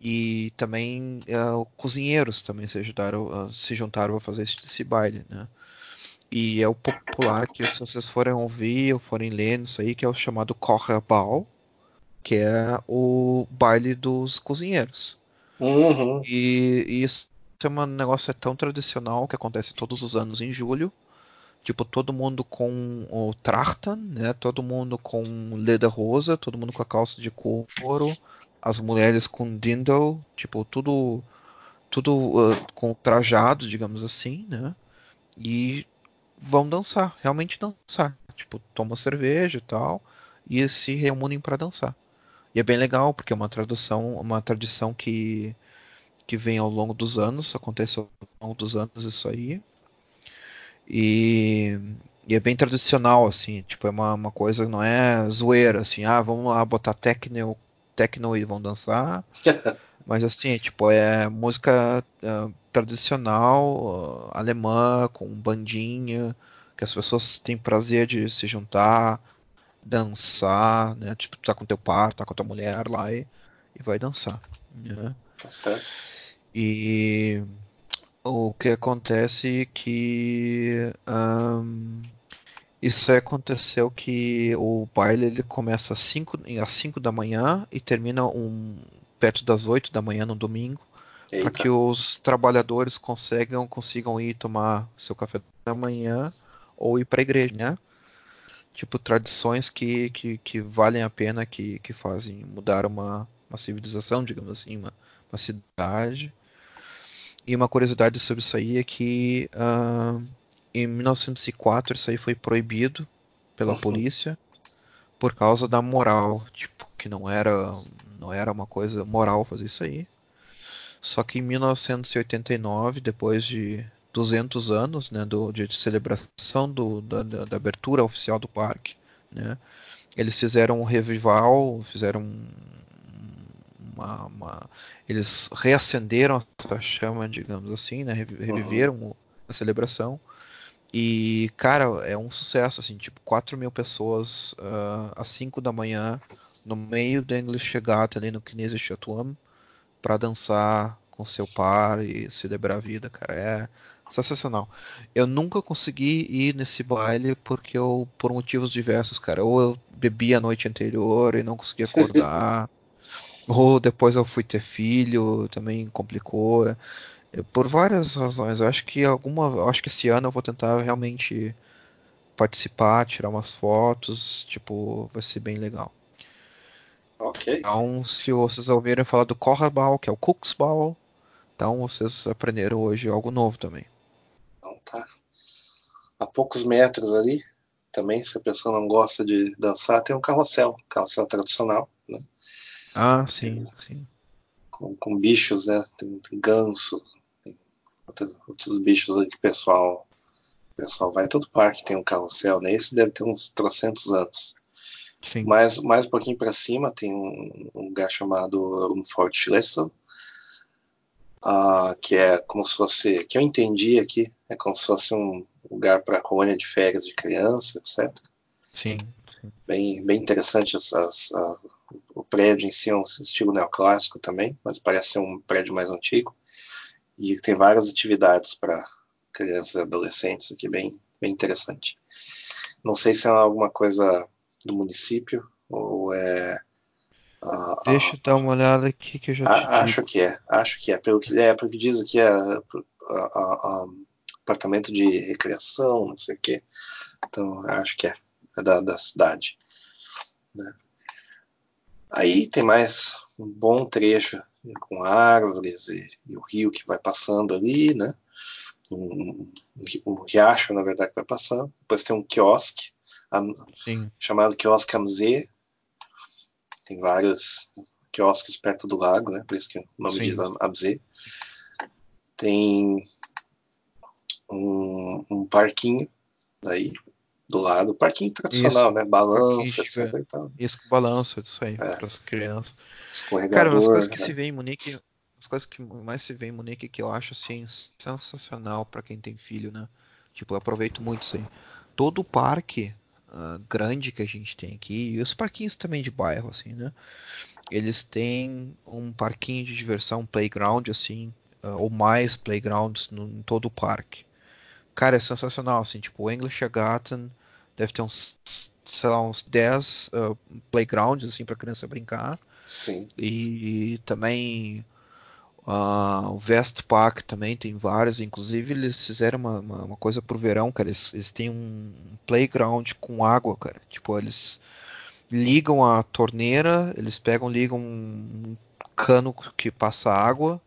e também uh, cozinheiros também se ajudaram, uh, se juntaram a fazer esse, esse, baile, né? E é o popular que se vocês forem ouvir ou forem ler isso aí, que é o chamado Kocherbal, que é o baile dos cozinheiros. Uhum. E, e, isso é um negócio é tão tradicional que acontece todos os anos em julho. Tipo, todo mundo com o Trachtan, né? Todo mundo com leda rosa, todo mundo com a calça de couro, as mulheres com dindle, tipo, tudo tudo uh, com trajado, digamos assim, né? E vão dançar, realmente dançar. Tipo, toma cerveja e tal, e se reúnem para dançar. E é bem legal, porque é uma tradução, uma tradição que, que vem ao longo dos anos, acontece ao longo dos anos isso aí. E, e é bem tradicional, assim, tipo, é uma, uma coisa, não é zoeira, assim, ah, vamos lá botar techno techno e vão dançar. Mas assim, tipo, é música uh, tradicional, uh, alemã, com bandinha, que as pessoas têm prazer de se juntar, dançar, né? Tipo, tá com teu par, tá com a tua mulher lá e, e vai dançar. Né? Tá certo. E o que acontece é que um, isso aconteceu que o baile ele começa às 5 às cinco da manhã e termina um, perto das 8 da manhã no domingo, para que os trabalhadores consigam, consigam ir tomar seu café da manhã ou ir para a igreja, né? Tipo, tradições que, que, que valem a pena, que, que fazem mudar uma, uma civilização, digamos assim, uma, uma cidade. E uma curiosidade sobre isso aí é que uh, em 1904 isso aí foi proibido pela uhum. polícia por causa da moral, tipo, que não era não era uma coisa moral fazer isso aí. Só que em 1989, depois de 200 anos né, do, de celebração do, da, da, abertura oficial do parque, né, eles fizeram um revival, fizeram uma, uma, eles reacenderam a chama, digamos assim, né, reviveram uhum. a celebração e, cara, é um sucesso, assim, tipo, 4 mil pessoas uh, às 5 da manhã no meio do English Regatta ali no Kinesi Chatuam para dançar com seu par e celebrar a vida, cara. É sensacional. Eu nunca consegui ir nesse baile porque eu, por motivos diversos, cara, ou eu bebi a noite anterior e não consegui acordar, ou depois eu fui ter filho, também complicou por várias razões. Eu acho que alguma, eu acho que esse ano eu vou tentar realmente participar, tirar umas fotos, tipo, vai ser bem legal. Ok. Então, se vocês ouviram falar do Korrebau, que é o Cooksball, então vocês aprenderam hoje algo novo também. Então tá. A poucos metros ali, também, se a pessoa não gosta de dançar, tem um carrossel, carrossel tradicional, né? Ah, sim, sim. Com, com bichos, né? Tem, tem ganso, outros bichos aí que o pessoal, o pessoal vai. Todo parque tem um carrossel, né? Esse deve ter uns trocentos anos. Sim. Mais, mais um pouquinho para cima tem um, um, lugar chamado Rumford Schlesel, uh, que é como se fosse, que eu entendi aqui, é como se fosse um lugar para colônia de férias de criança, etc. Sim. sim. Bem, bem interessante a, o prédio em si é um estilo neoclássico também, mas parece ser um prédio mais antigo. E tem várias atividades para crianças e adolescentes aqui, bem, bem interessante. Não sei se é alguma coisa do município ou é. Uh, Deixa eu dar uma olhada aqui que eu já te Acho que é, acho que é. Pelo que, é, pelo que diz aqui é apartamento de recreação, não sei o quê. Então, acho que é, é da, da cidade. Né? Aí tem mais um bom trecho com árvores e, e, o rio que vai passando ali, né? Um, um, um, riacho, na verdade, que vai passando. Depois tem um quiosque, chamado Quiosque Amzé. Tem vários quiosques perto do lago, né? Por isso que o nome Sim. diz Amzé. Tem um, um parquinho daí, do lado. Parquinho tradicional, isso, né? Balanço, etc. Isso, balanço, isso aí, é. para as crianças. Cara, uma das coisas que né? se vê em Munique, as coisas que mais se vê em Munique que eu acho assim sensacional para quem tem filho, né? Tipo, eu aproveito muito isso aí. Todo o parque uh, grande que a gente tem aqui, e os parquinhos também de bairro, assim, né? Eles têm um parquinho de diversão, um playground, assim, uh, ou mais playgrounds no, em todo o parque. Cara, é sensacional, assim, tipo, o English Garden deve ter uns, sei lá, uns 10 uh, playgrounds, assim, pra criança brincar. Sim. E também uh, o Vest Park também tem vários, inclusive eles fizeram uma, uma, uma coisa pro verão, cara, eles, eles têm um playground com água, cara, tipo, eles ligam a torneira, eles pegam, ligam um cano que passa água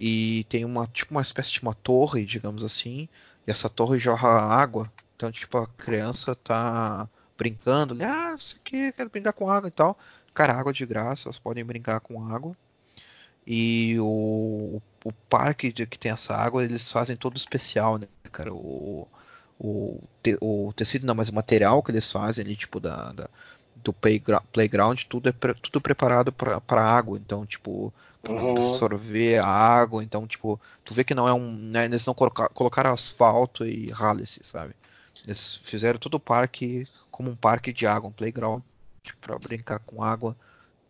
e tem uma tipo uma espécie de uma torre, digamos assim, e essa torre jorra água. Então, tipo, a criança tá brincando, ah, isso aqui, quero brincar com água e tal. Cara, água de graça, elas podem brincar com água. E o, o parque de, que tem essa água, eles fazem todo especial, né, cara? O, o, te, o tecido, não, mas o material que eles fazem ali, tipo, da, da do playground, tudo é pre tudo preparado para água. Então, tipo, Uhum. absorver a água. Então, tipo, tu vê que não é um. Né, eles não coloca colocaram asfalto e rale-se, sabe? Eles fizeram todo o parque como um parque de água, um playground para brincar com água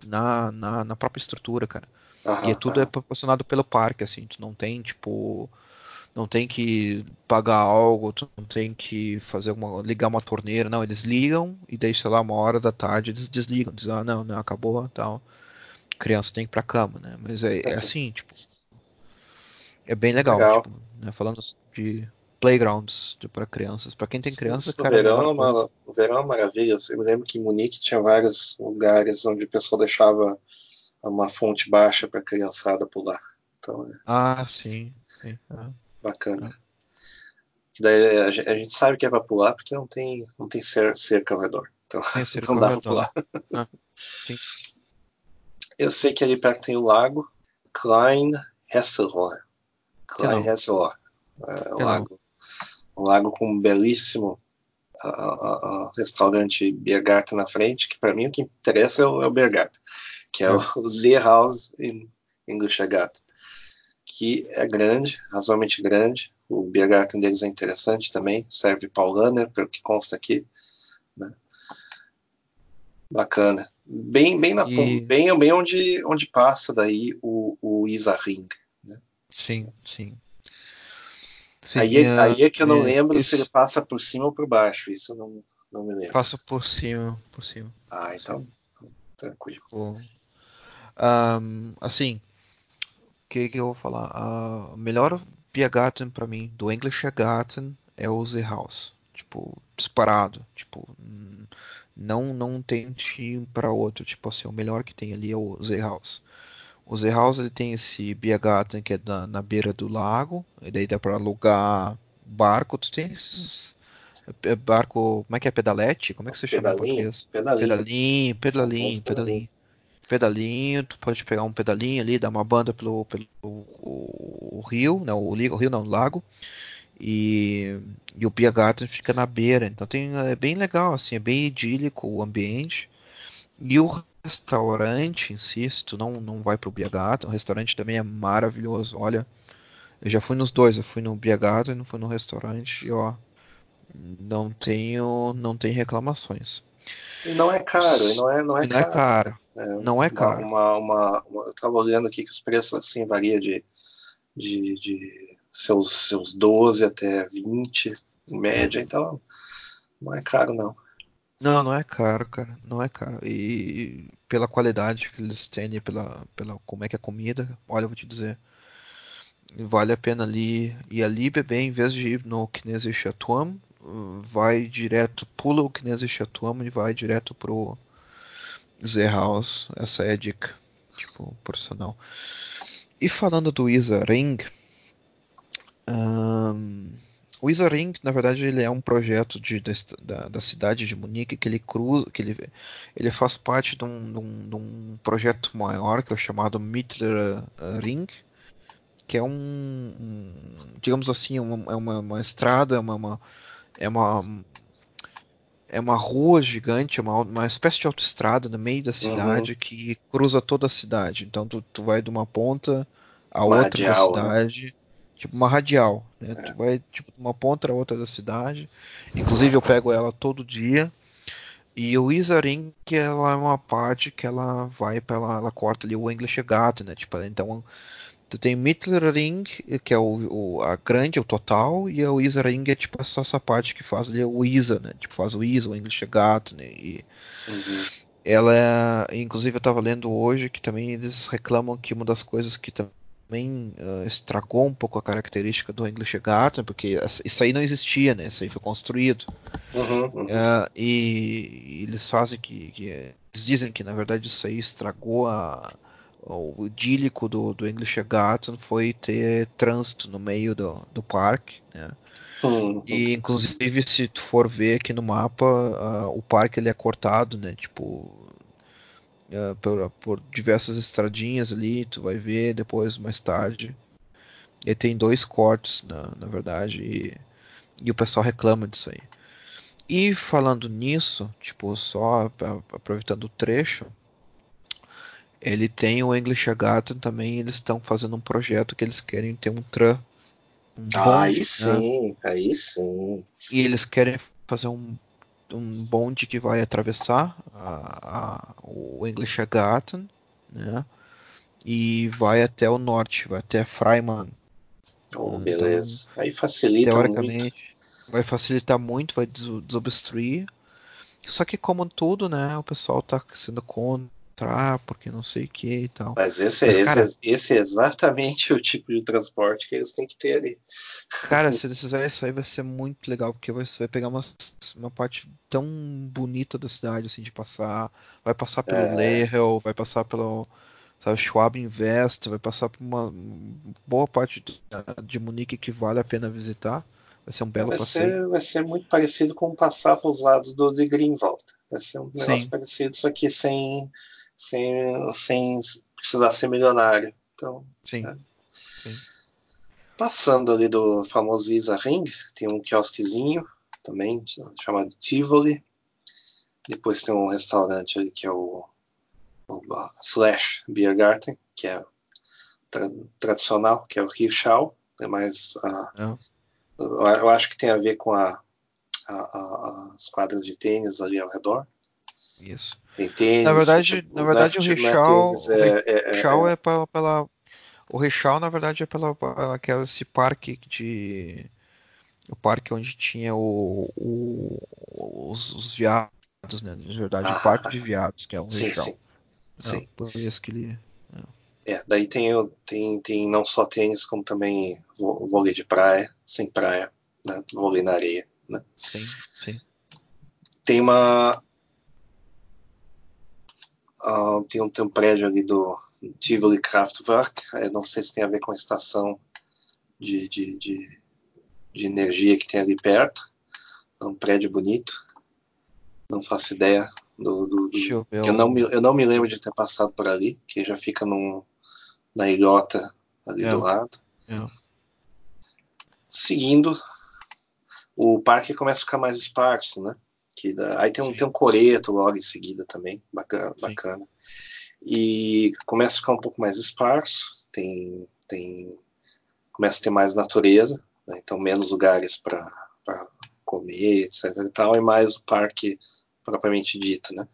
na, na, na própria estrutura, cara. Aham, E é tudo é aham. proporcionado pelo parque, assim. Tu não tem, tipo. Não tem que pagar algo, tu não tem que fazer uma, ligar uma torneira, não, eles ligam e daí, sei lá, uma hora da tarde eles desligam, dizem, ah, não, não, acabou, tal. Criança tem que ir pra cama, né? Mas é, é assim, tipo, é bem legal, Legal. tipo, né? Falando de playgrounds para crianças. Para quem tem criança, Isso no cara, é a verão é uma, o verão é uma maravilha. Eu me lembro que em Munique tinha vários lugares onde o pessoal deixava uma fonte baixa para a criançada pular. Então é Ah, sim, sim. é, bacana. é. Que daí a gente, a gente sabe que é para pular porque não tem, não tem cer- cerca ao redor. Então ao dá para pular. Ah. Eu sei que ali perto tem o lago Klein Hesselrohr. Klein. Hesselrohr. É, Genau. lago, um lago com um belíssimo ah, ah, restaurante Biergarten na frente, que para mim o que interessa é o, é o Biergarten, que é É. o Seehaus em Ingolstadt, que é grande, razoavelmente grande. O Biergarten deles é interessante também, serve Paulaner, pelo que consta aqui. né? Bacana. Bem, bem, na, E- bem, bem onde, onde passa daí o, o Isarring. Sim, sim. Sim, Aí, é, aí é que eu não é, lembro se esse- ele passa por cima ou por baixo, isso eu não, não me lembro. Passa por cima, por cima. Ah, então, tranquilo. Tipo, ahn, assim, o que, que eu vou falar? A melhor Biergarten pra mim do English Garten é o The House. Tipo, disparado. Tipo, não não tente pra outro. Tipo assim, o melhor que tem ali é o The House. O The House ele tem esse Biergarten que é na, na beira do lago. E daí dá pra alugar barco. Tu tem esses- é barco. Como é que é? Pedalete? Como é que você chama Pedalinho? Pedalinho. Pedalinho, pedalinho, pedalinho. Pedalinho, tu pode pegar um pedalinho ali, dar uma banda pelo, pelo o, o rio, não, o, li- o rio não, o lago, e, e o Biergarten fica na beira, então tem, é bem legal, assim, é bem idílico o ambiente, e o restaurante em si, se tu não, não vai pro Biergarten, o restaurante também é maravilhoso, olha, eu já fui nos dois, eu fui no Biergarten, fui no restaurante, e ó, não tenho, não tem reclamações. E não é caro, e não é, não é E não é caro. caro, É, não é caro. uma, uma, uma- eu estava olhando aqui que os preços assim varia de, de, de seus, seus 12 até 20 em média, então não é caro não. Não, não é caro, cara. Não é caro. E pela qualidade que eles têm, e pela, pela como é que é a comida, olha, eu vou te dizer, vale a pena ali ir ali beber em vez de ir no Knese Chatuam, vai direto, pula o Knese Chatuam e vai direto pro Z House. Essa é a dica, tipo, profissional. E falando do Isa Ring, ahn, o Isa Ring, na verdade, ele é um projeto de, da, da- da cidade de Munique que ele cruza, que ele, ele faz parte de um, de um- de um projeto maior que é o chamado Mittler Ring, que é um, um- digamos assim, uma, é uma, uma estrada, é uma, uma- é uma é uma rua gigante, uma, uma espécie de autoestrada no meio da cidade que cruza toda a cidade. Então tu, tu vai de uma ponta a outra da radial, né? Tipo uma radial, né? Tu vai tipo de uma ponta a outra da cidade. Inclusive eu pego ela todo dia. E o Isaring, que ela é uma parte que ela vai para ela, ela corta ali o English Garten, né? Tipo, então tu tem Mittler Ring, que é o, o- a grande, o total, e o Isa Ring é tipo essa, essa parte que faz ali o Isa, né? Tipo, faz o Isa, o English Garten, né? E Uhum. ela é, inclusive eu tava lendo hoje que também eles reclamam que uma das coisas que também uh, estragou um pouco a característica do English Garden, porque isso aí não existia, né? Isso aí foi construído. Uhum, uhum. Uh, e, e, eles fazem que, que, Eles dizem que na verdade isso aí estragou a, o idílico do, do English Garden foi ter trânsito no meio do, do parque. Né? Uhum. E inclusive se tu for ver aqui no mapa, uh, o parque ele é cortado, né? Tipo uh, por, por, diversas estradinhas ali, tu vai ver depois mais tarde. E tem dois cortes, na, na verdade, e, e, o pessoal reclama disso aí. E falando nisso, tipo, só aproveitando o trecho, ele tem o English Garden também, eles estão fazendo um projeto que eles querem ter um tram. Um ah, aí né? sim, aí sim. E eles querem fazer um, um bonde que vai atravessar a, a, o English Garden, né? E vai até o norte, vai até Freiman. Oh, então, beleza. Aí facilita teoricamente, muito. Vai facilitar muito, vai desobstruir. Só que como tudo, né, o pessoal tá sendo contra entrar, porque não sei o que e tal. Mas esse, Mas, é, cara, esse, esse, é exatamente o tipo de transporte que eles têm que ter ali. Cara, se eles fizerem isso aí vai ser muito legal, porque você vai pegar uma, uma parte tão bonita da cidade, assim, de passar. Vai passar pelo é. Lehel, vai passar pelo sabe, Schwab Invest, vai passar por uma boa parte de, de Munique que vale a pena visitar. Vai ser um belo vai passeio. Ser, vai ser muito parecido com passar para os lados do de Greenwald. Vai ser um negócio Sim. parecido, só que sem sem, sem precisar ser milionário. Então, Sim. Né? Sim. Passando ali do famoso Isa Ring, tem um quiosquezinho também chamado Tivoli. Depois tem um restaurante ali que é o, o Slash Beer Garden, que é tra tradicional, que é o Hirschau. É mais. Uh, eu acho que tem a ver com a, a, a, as quadras de tênis ali ao redor. Isso. Tem tênis, na verdade, na verdade o Richal, é, é, Richal é, é, pela, pela, o Richal na verdade é pela, que é esse parque de o parque onde tinha o, o os, os, viados, né? Na verdade, ah, o parque de viados, que é o sim, Sim. Não, sim. Por isso que ele é. é, daí tem, tem, tem não só tênis, como também vôlei de praia, sem praia, né? vôlei na areia. Né? Sim, sim. Tem uma, Uh, tem, um, tem um prédio ali do Tivoli Kraftwerk, eu não sei se tem a ver com a estação de, de, de, de energia que tem ali perto. É um prédio bonito. Não faço ideia do. do, do eu, eu, não me, eu não me lembro de ter passado por ali, que já fica num, na ilhota ali é. do lado. É. Seguindo, o parque começa a ficar mais esparso, né? Que dá, aí tem um, tem um coreto logo em seguida também, bacana. bacana. E começa a ficar um pouco mais esparso, tem, tem, começa a ter mais natureza, né? então menos lugares para comer, etc. E, tal, e mais o parque propriamente dito. Né?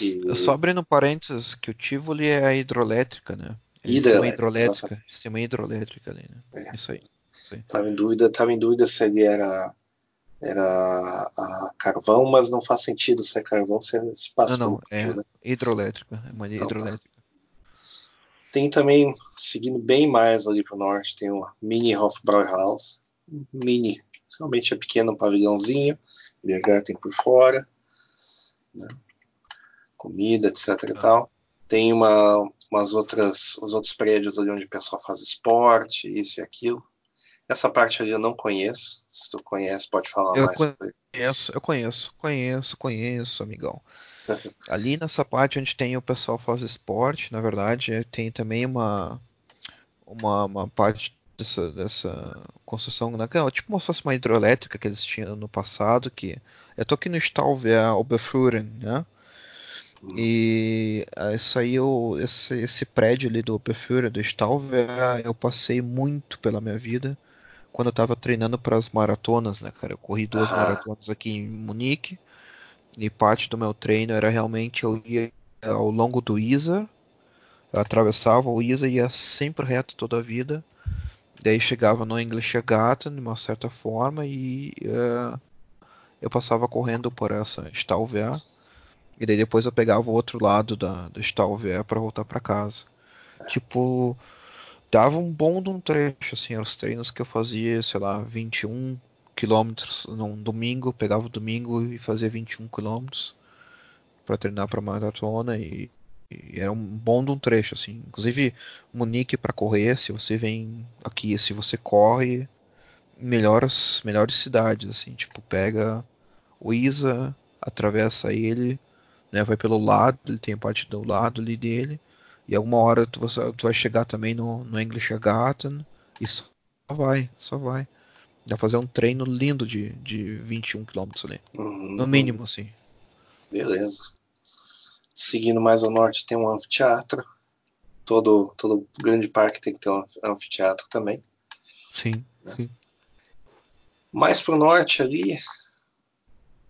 E... Só abrindo parênteses, que o Tivoli é a hidroelétrica, né? Hidroelétrica. Uma hidroelétrica, sistema hidroelétrica ali, né? É. Isso aí. Estava em dúvida, tava em dúvida se ele era era a carvão, mas não faz sentido ser carvão se passa não, não, é né? hidroelétrica, é uma então, tá. hidroelétrica. Tá. Tem também, seguindo bem mais ali para o norte, tem o Mini Hofbrauhaus, mini, realmente é pequeno, um pavilhãozinho, Biergarten por fora, né? comida, etc ah. e tal. Tem uma, umas outras, os outros prédios ali onde o pessoal faz esporte, isso e aquilo. Essa parte ali eu não conheço. Se tu conhece, pode falar eu mais. Conheço, eu conheço, conheço, conheço, amigão. ali nessa parte onde tem o pessoal faz esporte, na verdade, tem também uma uma, uma parte dessa, dessa construção, né, é tipo fosse uma hidroelétrica que eles tinham no passado, que eu tô aqui no Stauwehr Oberfuhren, né? Uhum. E isso aí, eu, esse, esse prédio ali do Oberfuhren, do Stauwehr, eu passei muito pela minha vida quando eu tava treinando para as maratonas, né, cara? Eu corri duas ah. maratonas aqui em Munique. E parte do meu treino era realmente eu ia ao longo do Isa, atravessava o Isa e ia sempre reto toda a vida. Daí chegava no English Garten de uma certa forma e uh, eu passava correndo por essa Stahlwehr. E daí depois eu pegava o outro lado da, da para voltar para casa. Tipo, dava um bom de um trecho, assim, os treinos que eu fazia, sei lá, 21 quilômetros num domingo, pegava o domingo e fazia 21 quilômetros para treinar para maratona e, e, era um bom de um trecho, assim. Inclusive, Munique para correr, se você vem aqui, se você corre, melhores, melhores cidades, assim, tipo, pega o Isa, atravessa ele, né, vai pelo lado, ele tem a parte do lado ali dele, e alguma hora tu, tu vai chegar também no, no English Garden e só vai, só vai. Dá fazer um treino lindo de, de 21 km ali. Uhum. No mínimo, assim. Beleza. Seguindo mais ao norte tem um anfiteatro. Todo, todo grande parque tem que ter um anfiteatro também. Sim, sim. Mais pro norte ali,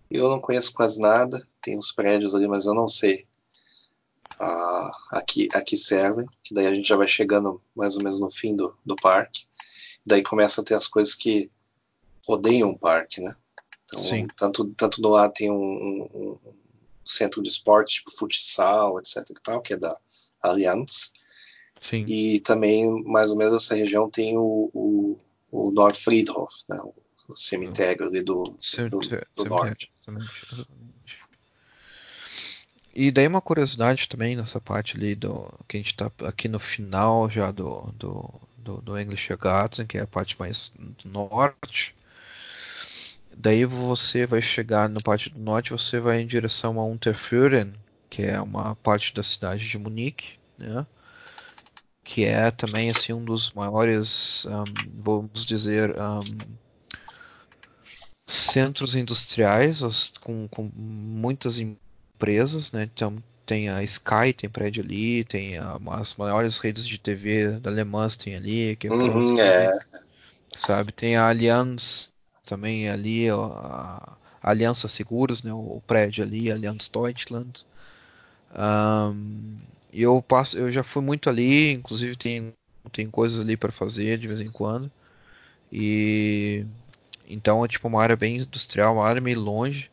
eu não conheço quase nada. Tem uns prédios ali, mas eu não sei ah, aqui, aqui servem. Que daí a gente já vai chegando mais ou menos no fim do, do parque. Daí começa a ter as coisas que rodeiam o parque, né? Então, Sim. tanto, tanto do lado tem um, um- um centro de esporte, tipo futsal, etc e tal, que é da Allianz. Sim. E também, mais ou menos, essa região tem o, o, o Nordfriedhof, né? o, cemitério ali do, do, do norte. E daí uma curiosidade também nessa parte ali do que a gente tá aqui no final já do, do, do, do English Garden, que é a parte mais do norte. Daí você vai chegar na parte do norte, você vai em direção a Unterföhring, que é uma parte da cidade de Munique, né? Que é também assim um dos maiores, ahm, vamos dizer, ahm, centros industriais com, com muitas empresas, né? Então tem a Sky, tem prédio ali, tem a- as maiores redes de TV da Alemanha tem ali, que é Uhum, é, sabe? Tem a Allianz também ali, ó, a Aliança Seguros, né? O prédio ali, Allianz Deutschland. E eu passo, eu já fui muito ali, inclusive tem tem coisas ali para fazer de vez em quando. E então é tipo uma área bem industrial, uma área meio longe.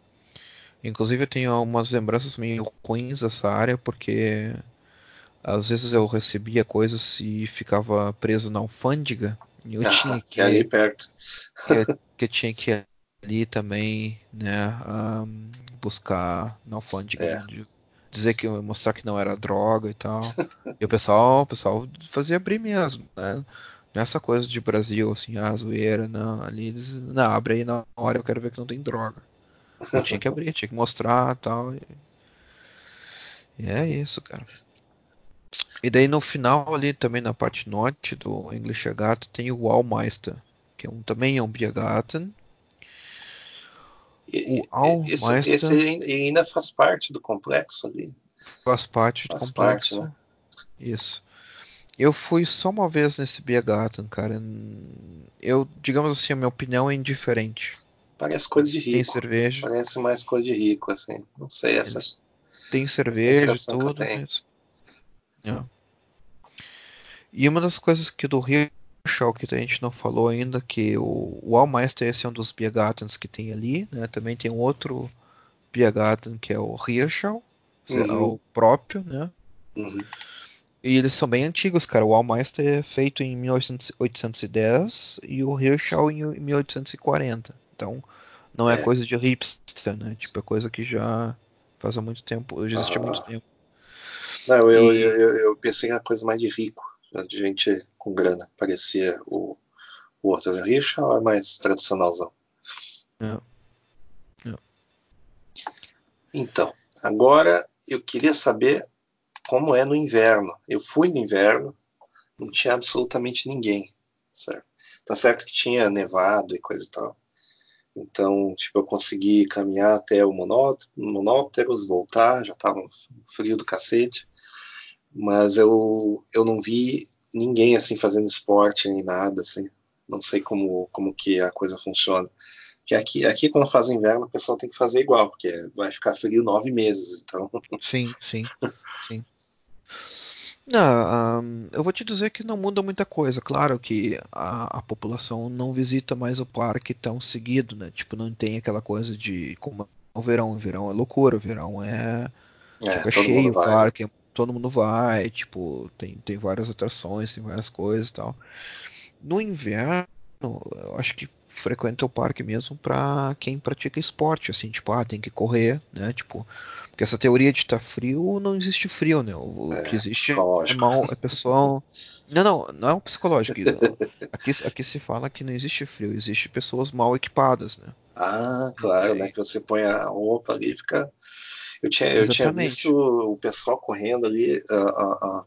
Inclusive eu tenho algumas lembranças meio ruins dessa área porque às vezes eu recebia coisas e ficava preso na alfândega e eu tinha ah, que é ali que perto. que, que eu tinha que ir ali também, né, ahm, buscar na alfândega, É. dizer que mostrar que não era droga e tal. E o pessoal, o pessoal fazia abrir mesmo, né? Nessa coisa de Brasil, assim, ah, zoeira, não, ali eles, não, abre aí na hora, eu quero ver que não tem droga. Tinha que abrir, tinha que mostrar tal, e e é isso, cara. E daí no final ali também na parte norte do English Gato tem o Wallmeister, que é um, também é um Biergarten. E- O e- esse, esse ainda- faz parte do complexo ali. faz parte do Faz parte, complexo. né? Isso. Eu fui só uma vez nesse Biergarten, cara. Eu, digamos assim, a minha opinião é indiferente. Parece coisa de Tem rico. cerveja, Parece mais coisa de rico, assim. Não sei, essa, eles a cerveja tudo, mas. É. E uma das coisas que do Hirschau que a gente não falou ainda, que o, o Almeister esse é um dos Biergartens que tem ali, né? Também tem um outro Biergarten que é o Hirschau, é Uhum. o próprio, né? Uhum. E eles são bem antigos, cara. O Almeister é feito em 1810 e o Hirschau em 1840. Então, não é É. coisa de hipster, né? Tipo, é coisa que já faz há muito tempo, já existe há muito Ah. tempo. Não, eu, E- eu, eu, eu pensei em uma coisa mais de rico, né, de gente com grana. Parecia o, o. O Richard é mais tradicionalzão. É. É. Então, agora eu queria saber como é no inverno. Eu fui no inverno, não tinha absolutamente ninguém, certo? Tá certo que tinha nevado e coisa e tal. Então, tipo, eu consegui caminhar até o monó- Monópteros, voltar, já tava um frio do cacete. Mas eu, eu não vi ninguém assim fazendo esporte nem nada, assim. Não sei como, como que a coisa funciona. Que aqui, aqui quando faz inverno, o pessoal tem que fazer igual, porque vai ficar frio nove meses. Então, Sim, sim, sim. Não, ahn, eu vou te dizer que não muda muita coisa. Claro que a, a população não visita mais o parque tão seguido, né? Tipo, não tem aquela coisa de como é o verão. O verão é loucura, o verão é, é, tipo, é cheio o vai. né? parque, todo mundo vai, tipo, tem, tem várias atrações, tem várias coisas e tal. No inverno, eu acho que frequenta o parque mesmo pra quem pratica esporte, assim, tipo, ah, tem que correr, né? Tipo, porque essa teoria de estar frio não existe frio, né? O, o que É, existe é mal, é pessoal. Não, não, não é o psicológico. Aqui, aqui se fala que não existe frio, existe pessoas mal equipadas, né? Ah, claro, né? Que você põe a roupa ali e fica. Eu tinha, eu tinha visto o pessoal correndo ali, ah, ah, ah,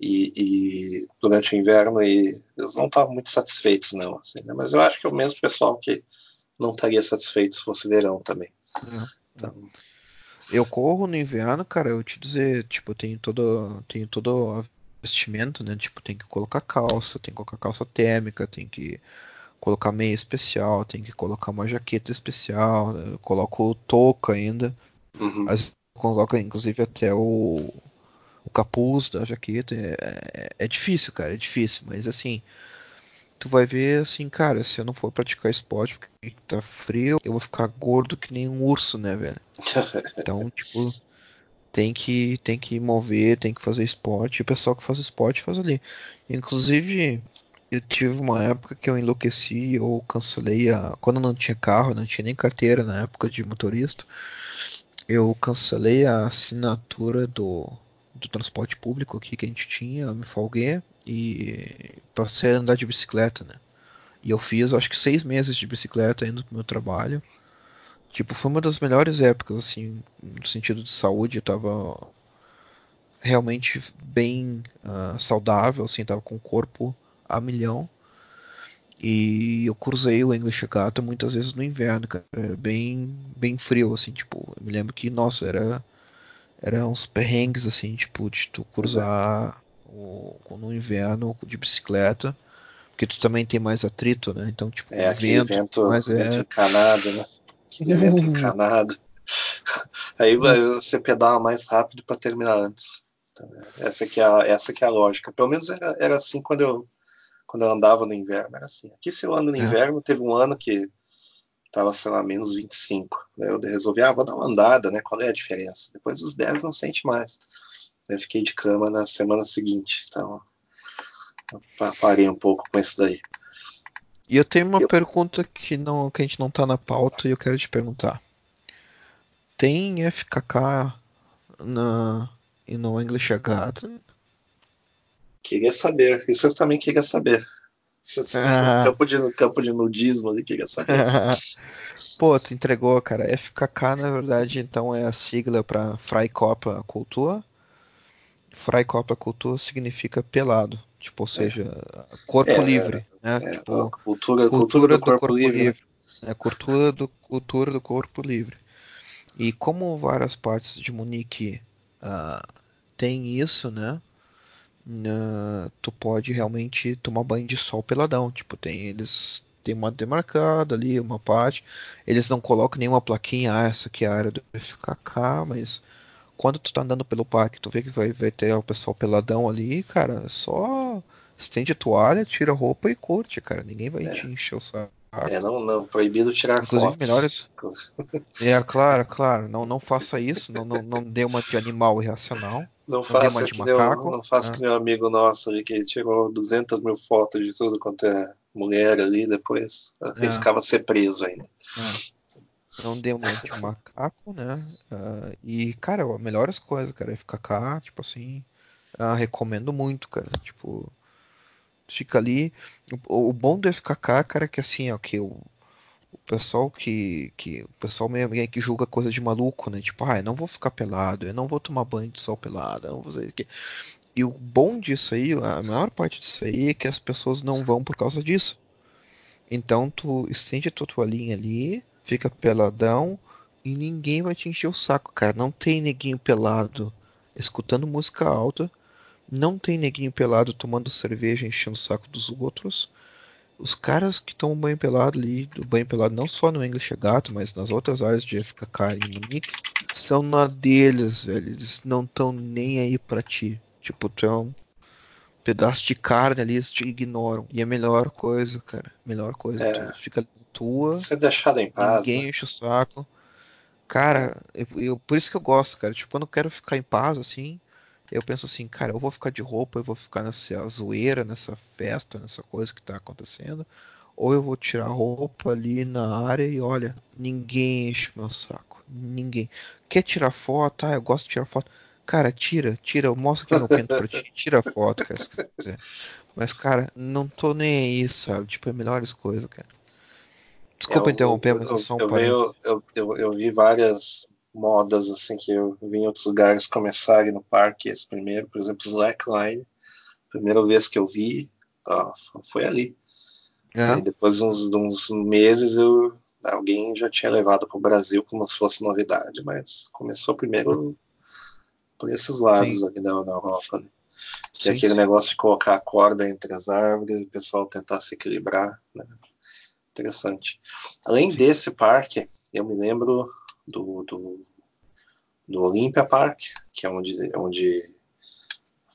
e, e, durante o inverno e eles não estavam muito satisfeitos não assim, né? mas eu acho que é o mesmo pessoal que não estaria satisfeito se fosse verão também é. então... eu corro no inverno cara eu te dizer tipo tenho todo tenho todo vestimento né tipo tem que colocar calça tem que colocar calça térmica tem que colocar meia especial tem que colocar uma jaqueta especial eu coloco touca ainda uhum. As, coloca inclusive até o o capuz da jaqueta. É, é, é, difícil, cara, é difícil, mas assim, tu vai ver assim, cara, se eu não for praticar esporte porque tá frio, eu vou ficar gordo que nem um urso, né, velho? Então, tipo, tem que tem que mover, tem que fazer esporte. E o pessoal que faz esporte faz ali. Inclusive, eu tive uma época que eu enlouqueci, eu cancelei a quando não tinha carro, não tinha nem carteira na época de motorista. Eu cancelei a assinatura do do transporte público aqui que a gente tinha, eu me folguei e passei a andar de bicicleta, né? E eu fiz acho que seis meses de bicicleta indo pro meu trabalho. Tipo, foi uma das melhores épocas, assim, no sentido de saúde, eu tava realmente bem uh, saudável, assim, tava com o corpo a milhão. E eu cruzei o English Regatta muitas vezes no inverno, cara, bem, bem frio, assim, tipo, eu me lembro que, nossa, era eram uns perrengues assim, tipo, de tu cruzar o, no inverno de bicicleta, porque tu também tem mais atrito, né? Então, tipo, é, aquele vento, vento, mas é vento é... encanado, né? Aquele vento encanado. Aí você pedala mais rápido para terminar antes. Então, essa que é a, essa que é a lógica. Pelo menos era, era assim quando eu quando eu andava no inverno, era assim. Aqui se eu ando no é. inverno, teve um ano que tava, sei lá, menos 25. Daí eu resolvi, ah, vou dar uma andada, né? Qual é a diferença? Depois dos 10 não sente mais. Eu fiquei de cama na semana seguinte. Então, parei um pouco com isso daí. E eu tenho uma eu... pergunta que, não, que a gente não tá na pauta e eu quero te perguntar. Tem FKK na, no English Garden? Queria saber. Isso eu também queria saber. Ah. Campo, de, campo de nudismo ali, queria saber. Pô, tu entregou, cara. FKK, na verdade, então é a sigla para Freikorper Kultur. Freikorper Kultur significa pelado, tipo, ou seja, corpo é, livre, né? É, tipo, cultura, cultura, cultura do, do, corpo, corpo livre. livre. Né? É, cultura, do, cultura do corpo livre. E como várias partes de Munique uh, tem isso, né? uh, tu pode realmente tomar banho de sol peladão. Tipo, tem eles tem uma demarcada ali, uma parte. Eles não colocam nenhuma plaquinha, ah, essa aqui é a área do FKK, mas quando tu tá andando pelo parque, tu vê que vai, vai ter o pessoal peladão ali, cara, só estende a toalha, tira a roupa e curte, cara. Ninguém vai é. te encher o saco. É, não, não, proibido tirar Inclusive, fotos. melhores. É, claro, claro. Não, não faça isso. Não, não, não dê uma de animal irracional. Não, não faça que, macaco, meu, não faça né? que meu amigo nosso ali, que tirou 200 mil fotos de tudo quanto é mulher ali, depois é. arriscava ser preso ainda. É. Não dê uma de macaco, né? Uh, e, cara, melhores coisas, cara. FKK, tipo assim, uh, recomendo muito, cara. Tipo, fica ali. O, o bom do FKK, cara, é que assim, ó, que o, o pessoal que, que. O pessoal meio, que julga coisa de maluco, né? Tipo, ah, eu não vou ficar pelado, eu não vou tomar banho de sol pelado, eu não vou fazer E o bom disso aí, a maior parte disso aí é que as pessoas não vão por causa disso. Então tu estende a tua toalhinha ali, fica peladão e ninguém vai te encher o saco, cara. Não tem neguinho pelado escutando música alta não tem neguinho pelado tomando cerveja enchendo o saco dos outros. Os caras que tomam banho pelado ali, do banho pelado não só no English Gato, mas nas outras áreas de FKK e Munique, são na deles, velho. Eles não estão nem aí pra ti. Tipo, tu é um pedaço de carne ali, eles te ignoram. E é a melhor coisa, cara. Melhor coisa. É. Tu fica tua. Ser deixado em paz. Ninguém né? enche o saco. Cara, eu, eu, por isso que eu gosto, cara. Tipo, quando eu quero ficar em paz, assim, eu penso assim, cara, eu vou ficar de roupa, eu vou ficar nessa zoeira, nessa festa, nessa coisa que tá acontecendo, ou eu vou tirar a roupa ali na área e olha, ninguém enche meu saco, ninguém. Quer tirar foto? Ah, eu gosto de tirar foto. Cara, tira, tira, mostra aqui meu pinto pra ti, tira a foto, cara, se quiser. Mas, cara, não tô nem aí, sabe? Tipo, é melhores coisas, cara. Desculpa eu, interromper, mas é só um eu, eu, eu, eu vi várias modas assim que eu vi em outros lugares começarem no parque, esse primeiro, por exemplo, Slackline. Primeira vez que eu vi, ó, foi ali. É. Depois de uns, de uns meses eu, alguém já tinha levado para o Brasil como se fosse novidade, mas começou primeiro por esses lados Sim. aqui da, da Europa. Né? Que é aquele negócio de colocar a corda entre as árvores e o pessoal tentar se equilibrar. Né? Interessante. Além desse parque, eu me lembro do, do, do Olympia Park, que é onde, onde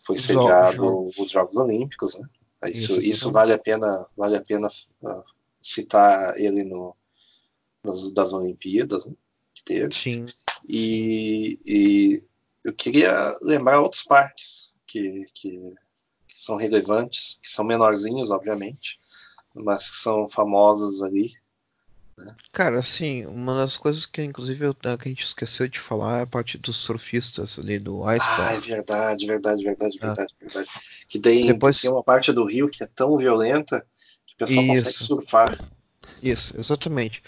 foi Os sediado Jogos. os Jogos Olímpicos, né? Isso, Isso, vale a pena, vale a pena uh, citar ele no das, das Olimpíadas né, que teve. Sim. E, e eu queria lembrar outros parques que, que, que são relevantes, que são menorzinhos, obviamente, mas que são famosos ali. Cara, assim, uma das coisas que inclusive eu- que a gente esqueceu de falar é a parte dos surfistas ali do Ice Ah, é verdade, verdade, verdade, Ah. verdade, verdade. Que tem, Depois- tem uma parte do rio que é tão violenta que o pessoal consegue Isso. surfar. Isso, exatamente.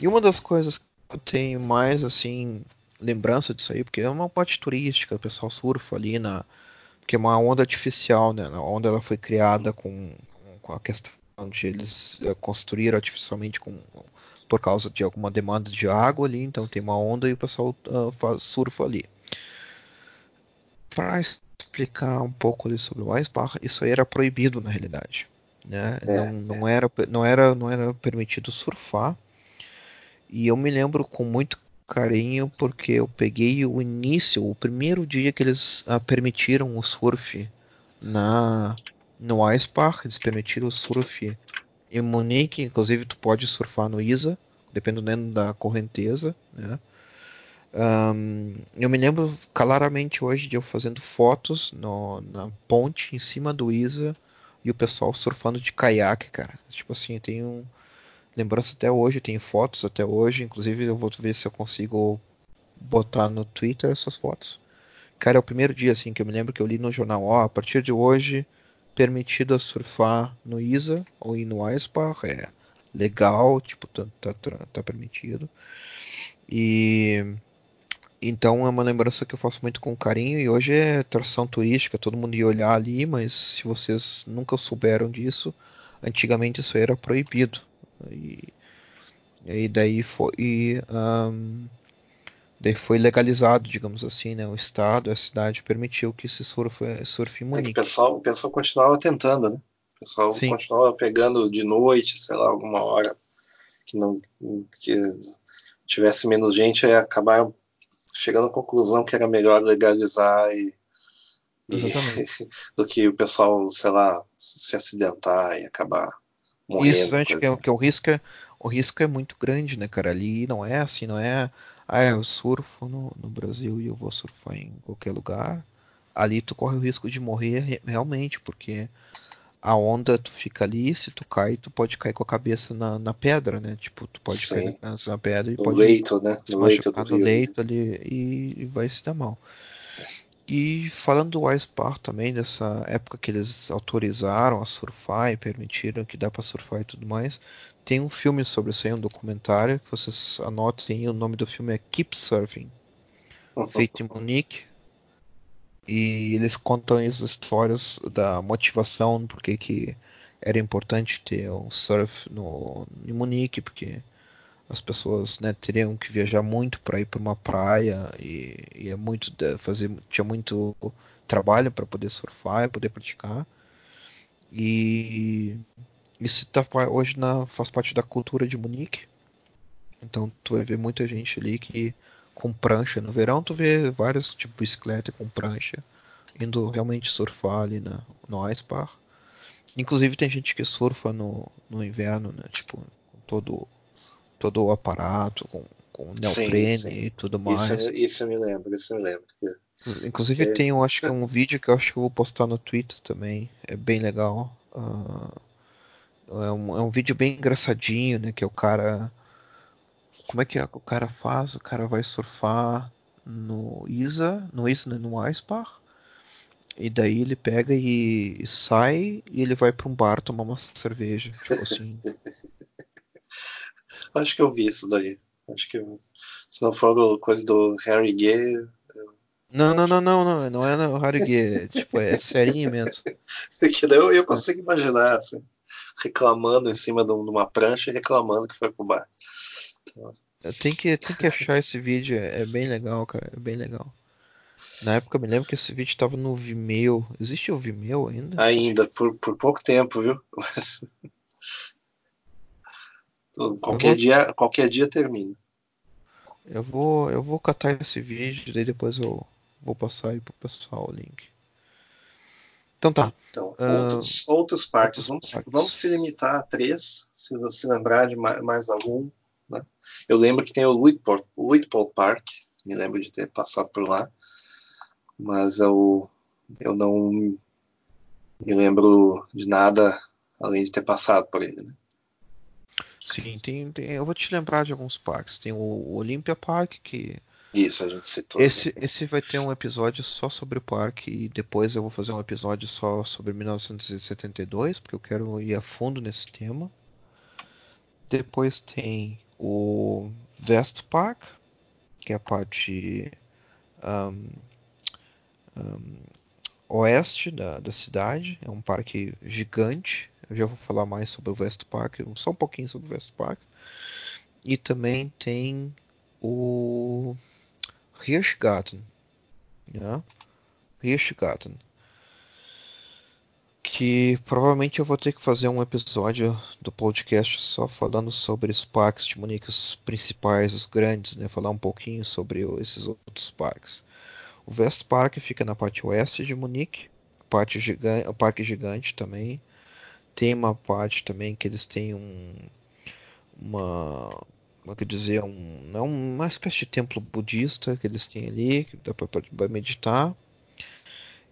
E uma das coisas que eu tenho mais, assim, lembrança disso aí, porque é uma parte turística, o pessoal surfa ali na. Porque é uma onda artificial, né? A onda ela foi criada com, com a questão de eles eh, construíram artificialmente com, por causa de alguma demanda de água ali, então tem uma onda e o pessoal ah, faz, surfa ali. Para explicar um pouco ali sobre o Eisbach, isso aí era proibido na realidade. Né? É, não, não, era, não, era, não era permitido surfar. E eu me lembro com muito carinho porque eu peguei o início, o primeiro dia que eles ah, permitiram o surf na no Eisbach, eles permitiram o surf em Munique, inclusive tu pode surfar no Isa, dependendo da correnteza, né? Um, eu me lembro claramente hoje de eu fazendo fotos no, na ponte em cima do Isa e o pessoal surfando de caiaque, cara. Tipo assim, eu tenho lembrança até hoje, eu tenho fotos até hoje, inclusive eu vou ver se eu consigo botar no Twitter essas fotos. Cara, é o primeiro dia assim que eu me lembro que eu li no jornal, ó, a partir de hoje permitido surfar no Isa ou no Eisbach, é legal, tipo, tá, tá, tá permitido. E então é uma lembrança que eu faço muito com carinho e hoje é atração turística, todo mundo ia olhar ali, mas se vocês nunca souberam disso, antigamente isso era proibido. E, e daí foi um, daí foi legalizado, digamos assim, né? O estado, a cidade permitiu que se surfe, surfe em É que o pessoal, o pessoal continuava tentando, né? O pessoal Sim. continuava pegando de noite, sei lá, alguma hora que não que tivesse menos gente, aí acabar chegando à conclusão que era melhor legalizar e, e do que o pessoal, sei lá, se acidentar e acabar morrendo. Isso, né, que, coisa é, assim. que o risco é, o risco é muito grande, né, cara? Ali não é assim, não é. Ah, eu surfo no, no Brasil e eu vou surfar em qualquer lugar. Ali tu corre o risco de morrer re- realmente, porque a onda tu fica ali, se tu cai, tu pode cair com a cabeça na, na pedra, né? Tipo, tu pode cair Sim. na cabeça na pedra e No pode leito, né? No leito do rio. leito ali e, e vai se dar mal. E falando do Ice Bar também, dessa época que eles autorizaram a surfar e permitiram que dá pra surfar e tudo mais, tem um filme sobre isso aí, um documentário, que vocês anotem o nome do filme é Keep Surfing, feito em Munique. E eles contam as histórias da motivação, porque que era importante ter o surf no, em Munique, porque as pessoas né, teriam que viajar muito para ir para uma praia e, e é muito fazer tinha muito trabalho para poder surfar e poder praticar e isso tá, hoje na, faz parte da cultura de Munique então tu vai ver muita gente ali que com prancha no verão tu vê vários tipo bicicleta com prancha indo realmente surfar ali na, no Ice Bar inclusive tem gente que surfa no, no inverno né tipo com todo todo o aparato, com, com neoprene Sim, sim. e tudo Isso, mais. isso eu me lembro, isso eu me lembro. Inclusive É. tem, eu acho que é um vídeo que eu acho que eu vou postar no Twitter também. É bem legal. Ah, é, um, é um vídeo bem engraçadinho, né? Que é o cara. Como é que é, o cara faz? O cara vai surfar no Isa, no Isa, né, no Icebach. E daí ele pega e, e sai e ele vai para um bar tomar uma cerveja. Tipo assim. Acho que eu vi isso daí. Acho que eu- se não for o- coisa do Harry Gay, Não, não, não, não, não, não é no Haruge, é, tipo, é serinho mesmo. que daí eu, eu consigo imaginar, assim, reclamando em cima de uma prancha e reclamando que foi pro bar. Então... Tem que, tem que achar esse vídeo, é bem legal, cara, é bem legal. Na época eu me lembro que esse vídeo tava no Vimeo. Existe o Vimeo ainda? Ainda, por, por pouco tempo, viu? qualquer, vou... dia, qualquer dia termina. Eu vou, eu vou catar esse vídeo, daí depois eu vou passar aí pro pessoal o link. Então tá. Então, uh, outros, outros parques. Outros vamos, parques. vamos se limitar a três, se você lembrar de mais, mais algum. Né? Eu lembro que tem o Luitpold Park, me lembro de ter passado por lá, mas eu, eu não me lembro de nada além de ter passado por ele. Né? Sim, tem, tem, eu vou te lembrar de alguns parques. Tem o Olympia Park, que. Isso, a gente citou. Esse, né? esse vai ter um episódio só sobre o parque e depois eu vou fazer um episódio só sobre 1972, porque eu quero ir a fundo nesse tema. Depois tem o West Park, que é a parte um, um, oeste da, da cidade. É um parque gigante. Eu já vou falar mais sobre o West Park, só um pouquinho sobre o West Park. E também tem o Hirschgarten. Né? Hirschgarten. Que provavelmente eu vou ter que fazer um episódio do podcast só falando sobre os parques de Munique, os principais, os grandes, né? Falar um pouquinho sobre esses outros parques. O West Park fica na parte oeste de Munique, parte gigante, o parque gigante também. Tem uma parte também que eles têm um uma como é dizer um é uma espécie de templo budista que eles têm ali que dá para meditar.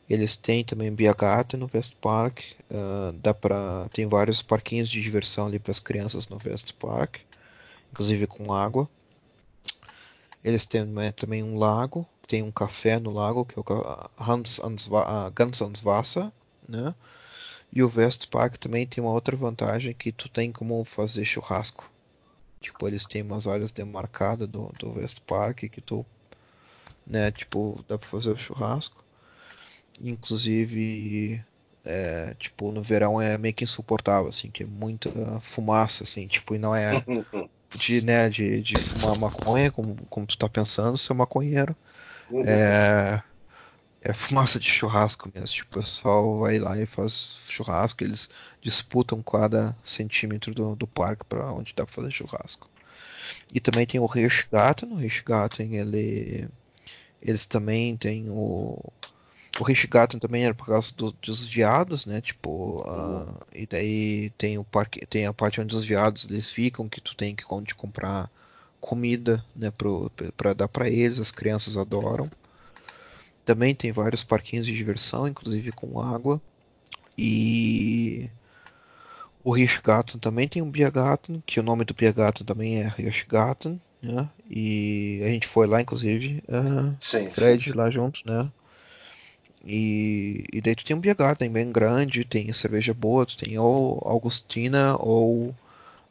Eles têm também Biagata no West Park uh, dá para tem vários parquinhos de diversão ali para as crianças no West Park inclusive com água. Eles têm né, também um lago tem um café no lago que é o Hans Answasser né? E o West Park também tem uma outra vantagem que tu tem como fazer churrasco. Tipo, eles têm umas áreas demarcadas do, do West Park que tu, né, tipo, dá pra fazer o churrasco. Inclusive, é, tipo, no verão é meio que insuportável, assim, que é muita fumaça, assim, tipo, e não é de, né, de, de fumar maconha, como, como tu tá pensando, ser maconheiro. Uhum. É, é fumaça de churrasco mesmo. Tipo, o pessoal vai lá e faz churrasco, eles disputam cada centímetro do, do parque para onde dá para fazer churrasco. E também tem o Hirschgarten. O Hirschgarten, ele, eles também têm o. O Hirschgarten também era por causa do, dos viados, né? Tipo, uh, e daí tem o parque, tem a parte onde os viados eles ficam, que tu tem que onde comprar comida, né? Para dar para eles, as crianças adoram. Também tem vários parquinhos de diversão, inclusive com água. E o Hirschgarten também tem um Biergarten, que o nome do Biergarten também é Hirschgarten, né? E a gente foi lá, inclusive, uh, sim, Fred sim. lá junto, né? E, e daí tu tem um Biergarten bem grande, tem cerveja boa, tu tem ou Augustina ou um,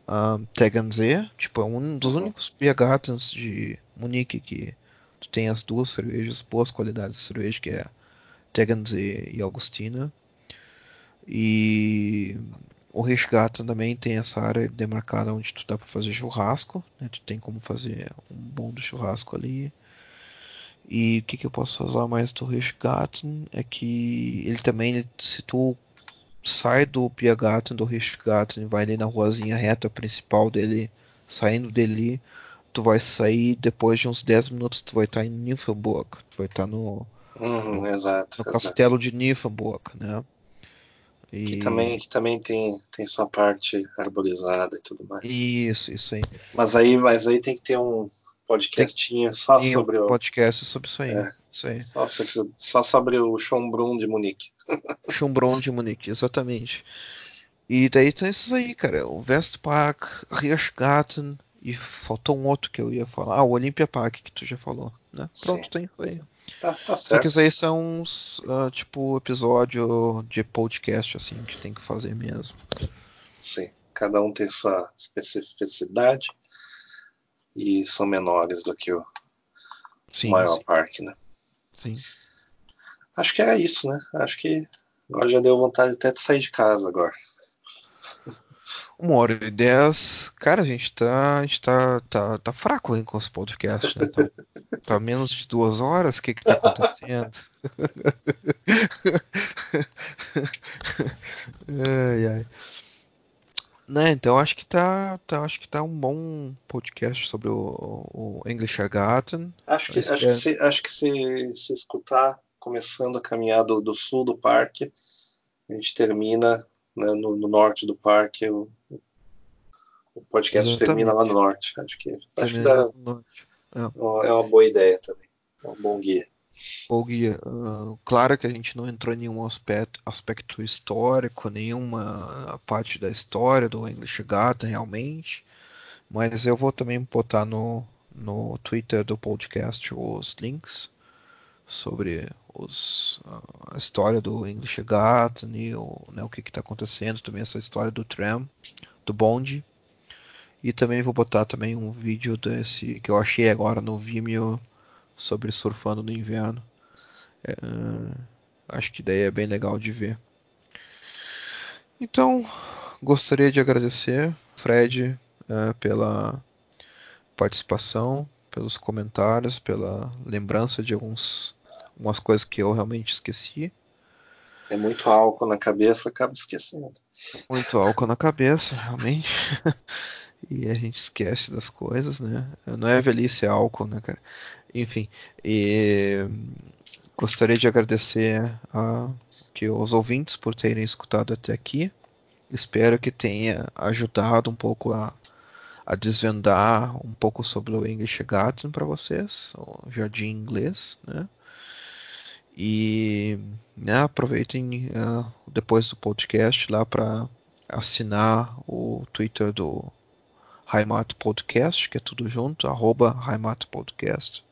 ah, Tegernsee, tipo, é um dos uhum. únicos Biergartens de Munique que tu tem as duas cervejas, boas qualidades de cerveja, que é Tegernsee e Augustina. E o Resgata também tem essa área demarcada onde tu dá para fazer churrasco, né? tu tem como fazer um bom do churrasco ali. E o que, que eu posso falar mais do Resgaten é que ele também, se tu sai do Piagaten, do Resgaten e vai ali na ruazinha reta principal dele, saindo dele, tu vai sair depois de uns 10 minutos, tu vai estar em Niflburg, tu vai estar no, uhum, no, exato, no castelo de Niflburg, né? E... Que também, que também tem, tem sua parte arborizada e tudo mais. Isso, isso aí. Mas aí, mas aí tem que ter um podcastinho tem, só tem sobre um o. podcast sobre isso aí. É, isso aí. Só, só sobre o Schönbrunn de Munique. Schönbrunn de Munique, exatamente. E daí tem esses aí, cara. O Westpark, Riasgarten, e faltou um outro que eu ia falar. Ah, o Olympia Park, que tu já falou, né? Pronto, Sim. tem isso aí. Tá, tá certo. Só que isso aí são uns, uh, tipo, episódio de podcast, assim, que tem que fazer mesmo. Sim, cada um tem sua especificidade e são menores do que o sim, maior sim. parque, né? Sim. Acho que era isso, né? Acho que agora já deu vontade até de sair de casa agora. Uma hora e dez. Cara, a gente tá. A gente tá, tá, tá fraco hein, com os podcasts, né? Tá, tá menos de duas horas? O que que tá acontecendo? ai, ai. Né, então acho que tá, tá, acho que tá um bom podcast sobre o, o English Forgotten. Acho que, acho que, se, acho que se, se escutar, começando a caminhar do, do sul do parque, a gente termina né, no, no, norte do parque. O, o podcast Exatamente. termina lá no norte. Acho que, acho que dá, é. é uma boa ideia também. É um bom guia. Bom guia. Uh, claro que a gente não entrou em nenhum aspecto, aspecto histórico, nenhuma parte da história do English Gata realmente. Mas eu vou também botar no, no Twitter do podcast os links sobre os, a história do English Garden e o, né, o que está acontecendo, também essa história do tram, do bonde. E também vou botar também um vídeo desse que eu achei agora no Vimeo sobre surfando no inverno. É, acho que daí é bem legal de ver. Então, gostaria de agradecer, Fred, é, pela participação, pelos comentários, pela lembrança de alguns, algumas coisas que eu realmente esqueci. É muito álcool na cabeça, acaba esquecendo. Muito álcool na cabeça, realmente. e a gente esquece das coisas, né? Não é velhice, é álcool, né, cara? Enfim, e gostaria de agradecer a que os ouvintes por terem escutado até aqui. Espero que tenha ajudado um pouco a, a desvendar um pouco sobre o English Garden para vocês, o jardim inglês, né? E né, aproveitem uh, depois do podcast lá para assinar o Twitter do Heimat Podcast, que é tudo junto, arroba Podcast.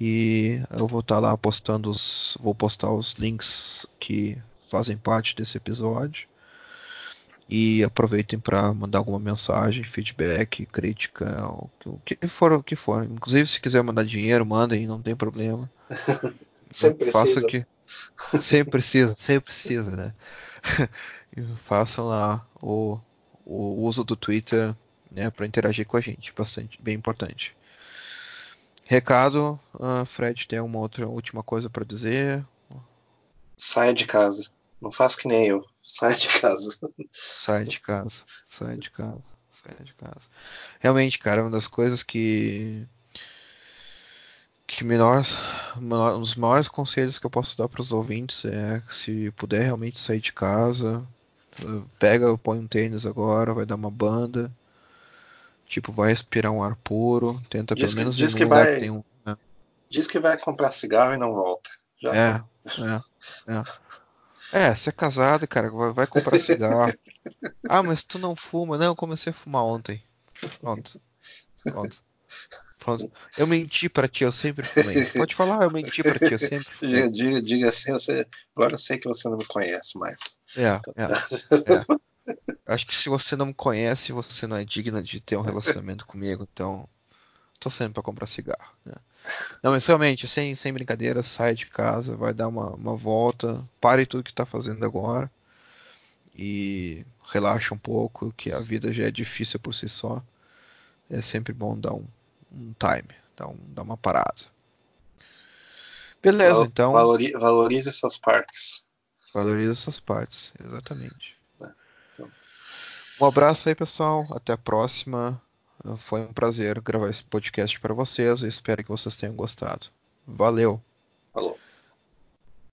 E eu vou estar tá lá postando os. Vou postar os links que fazem parte desse episódio. E aproveitem para mandar alguma mensagem, feedback, crítica, o que for, o que for. Inclusive, se quiser mandar dinheiro, mandem, não tem problema. sempre Faça que sempre precisa, sempre precisa, né? Façam lá o, o uso do Twitter né, para interagir com a gente, bastante, bem importante. Recado, uh, Fred, tem uma outra última coisa para dizer? Saia de casa. Não faz que nem eu. Saia de casa. Sai de casa. Sai de casa. Sai de casa. Realmente, cara, uma das coisas que que melhor, um dos maiores conselhos que eu posso dar para os ouvintes é que se puder realmente sair de casa, pega, põe um tênis agora, vai dar uma banda, Tipo, vai respirar um ar puro, tenta diz pelo menos que, diz que vai, que tem um. Né? Diz que vai comprar cigarro e não volta. Já é, é, é. É, você é casado, cara, vai, vai comprar cigarro. ah, mas tu não fuma. Não, eu comecei a fumar ontem. Pronto. Pronto. Pronto. Eu menti pra ti, eu sempre fumei. Pode falar, eu menti pra ti, eu sempre. Diga, diga assim, você, agora eu sei que você não me conhece mais. É, então... é, é. Acho que se você não me conhece, você não é digna de ter um relacionamento comigo, então tô saindo para comprar cigarro. Né? Não, mas realmente, sem, sem brincadeira, sai de casa, vai dar uma, uma volta, pare tudo que tá fazendo agora e relaxa um pouco, que a vida já é difícil por si só. É sempre bom dar um, um time, dar, um, dar uma parada. Beleza, então. Valorize, valorize suas partes. Valorize suas partes, exatamente. Um abraço aí, pessoal. Até a próxima. Foi um prazer gravar esse podcast para vocês. Espero que vocês tenham gostado. Valeu. Falou.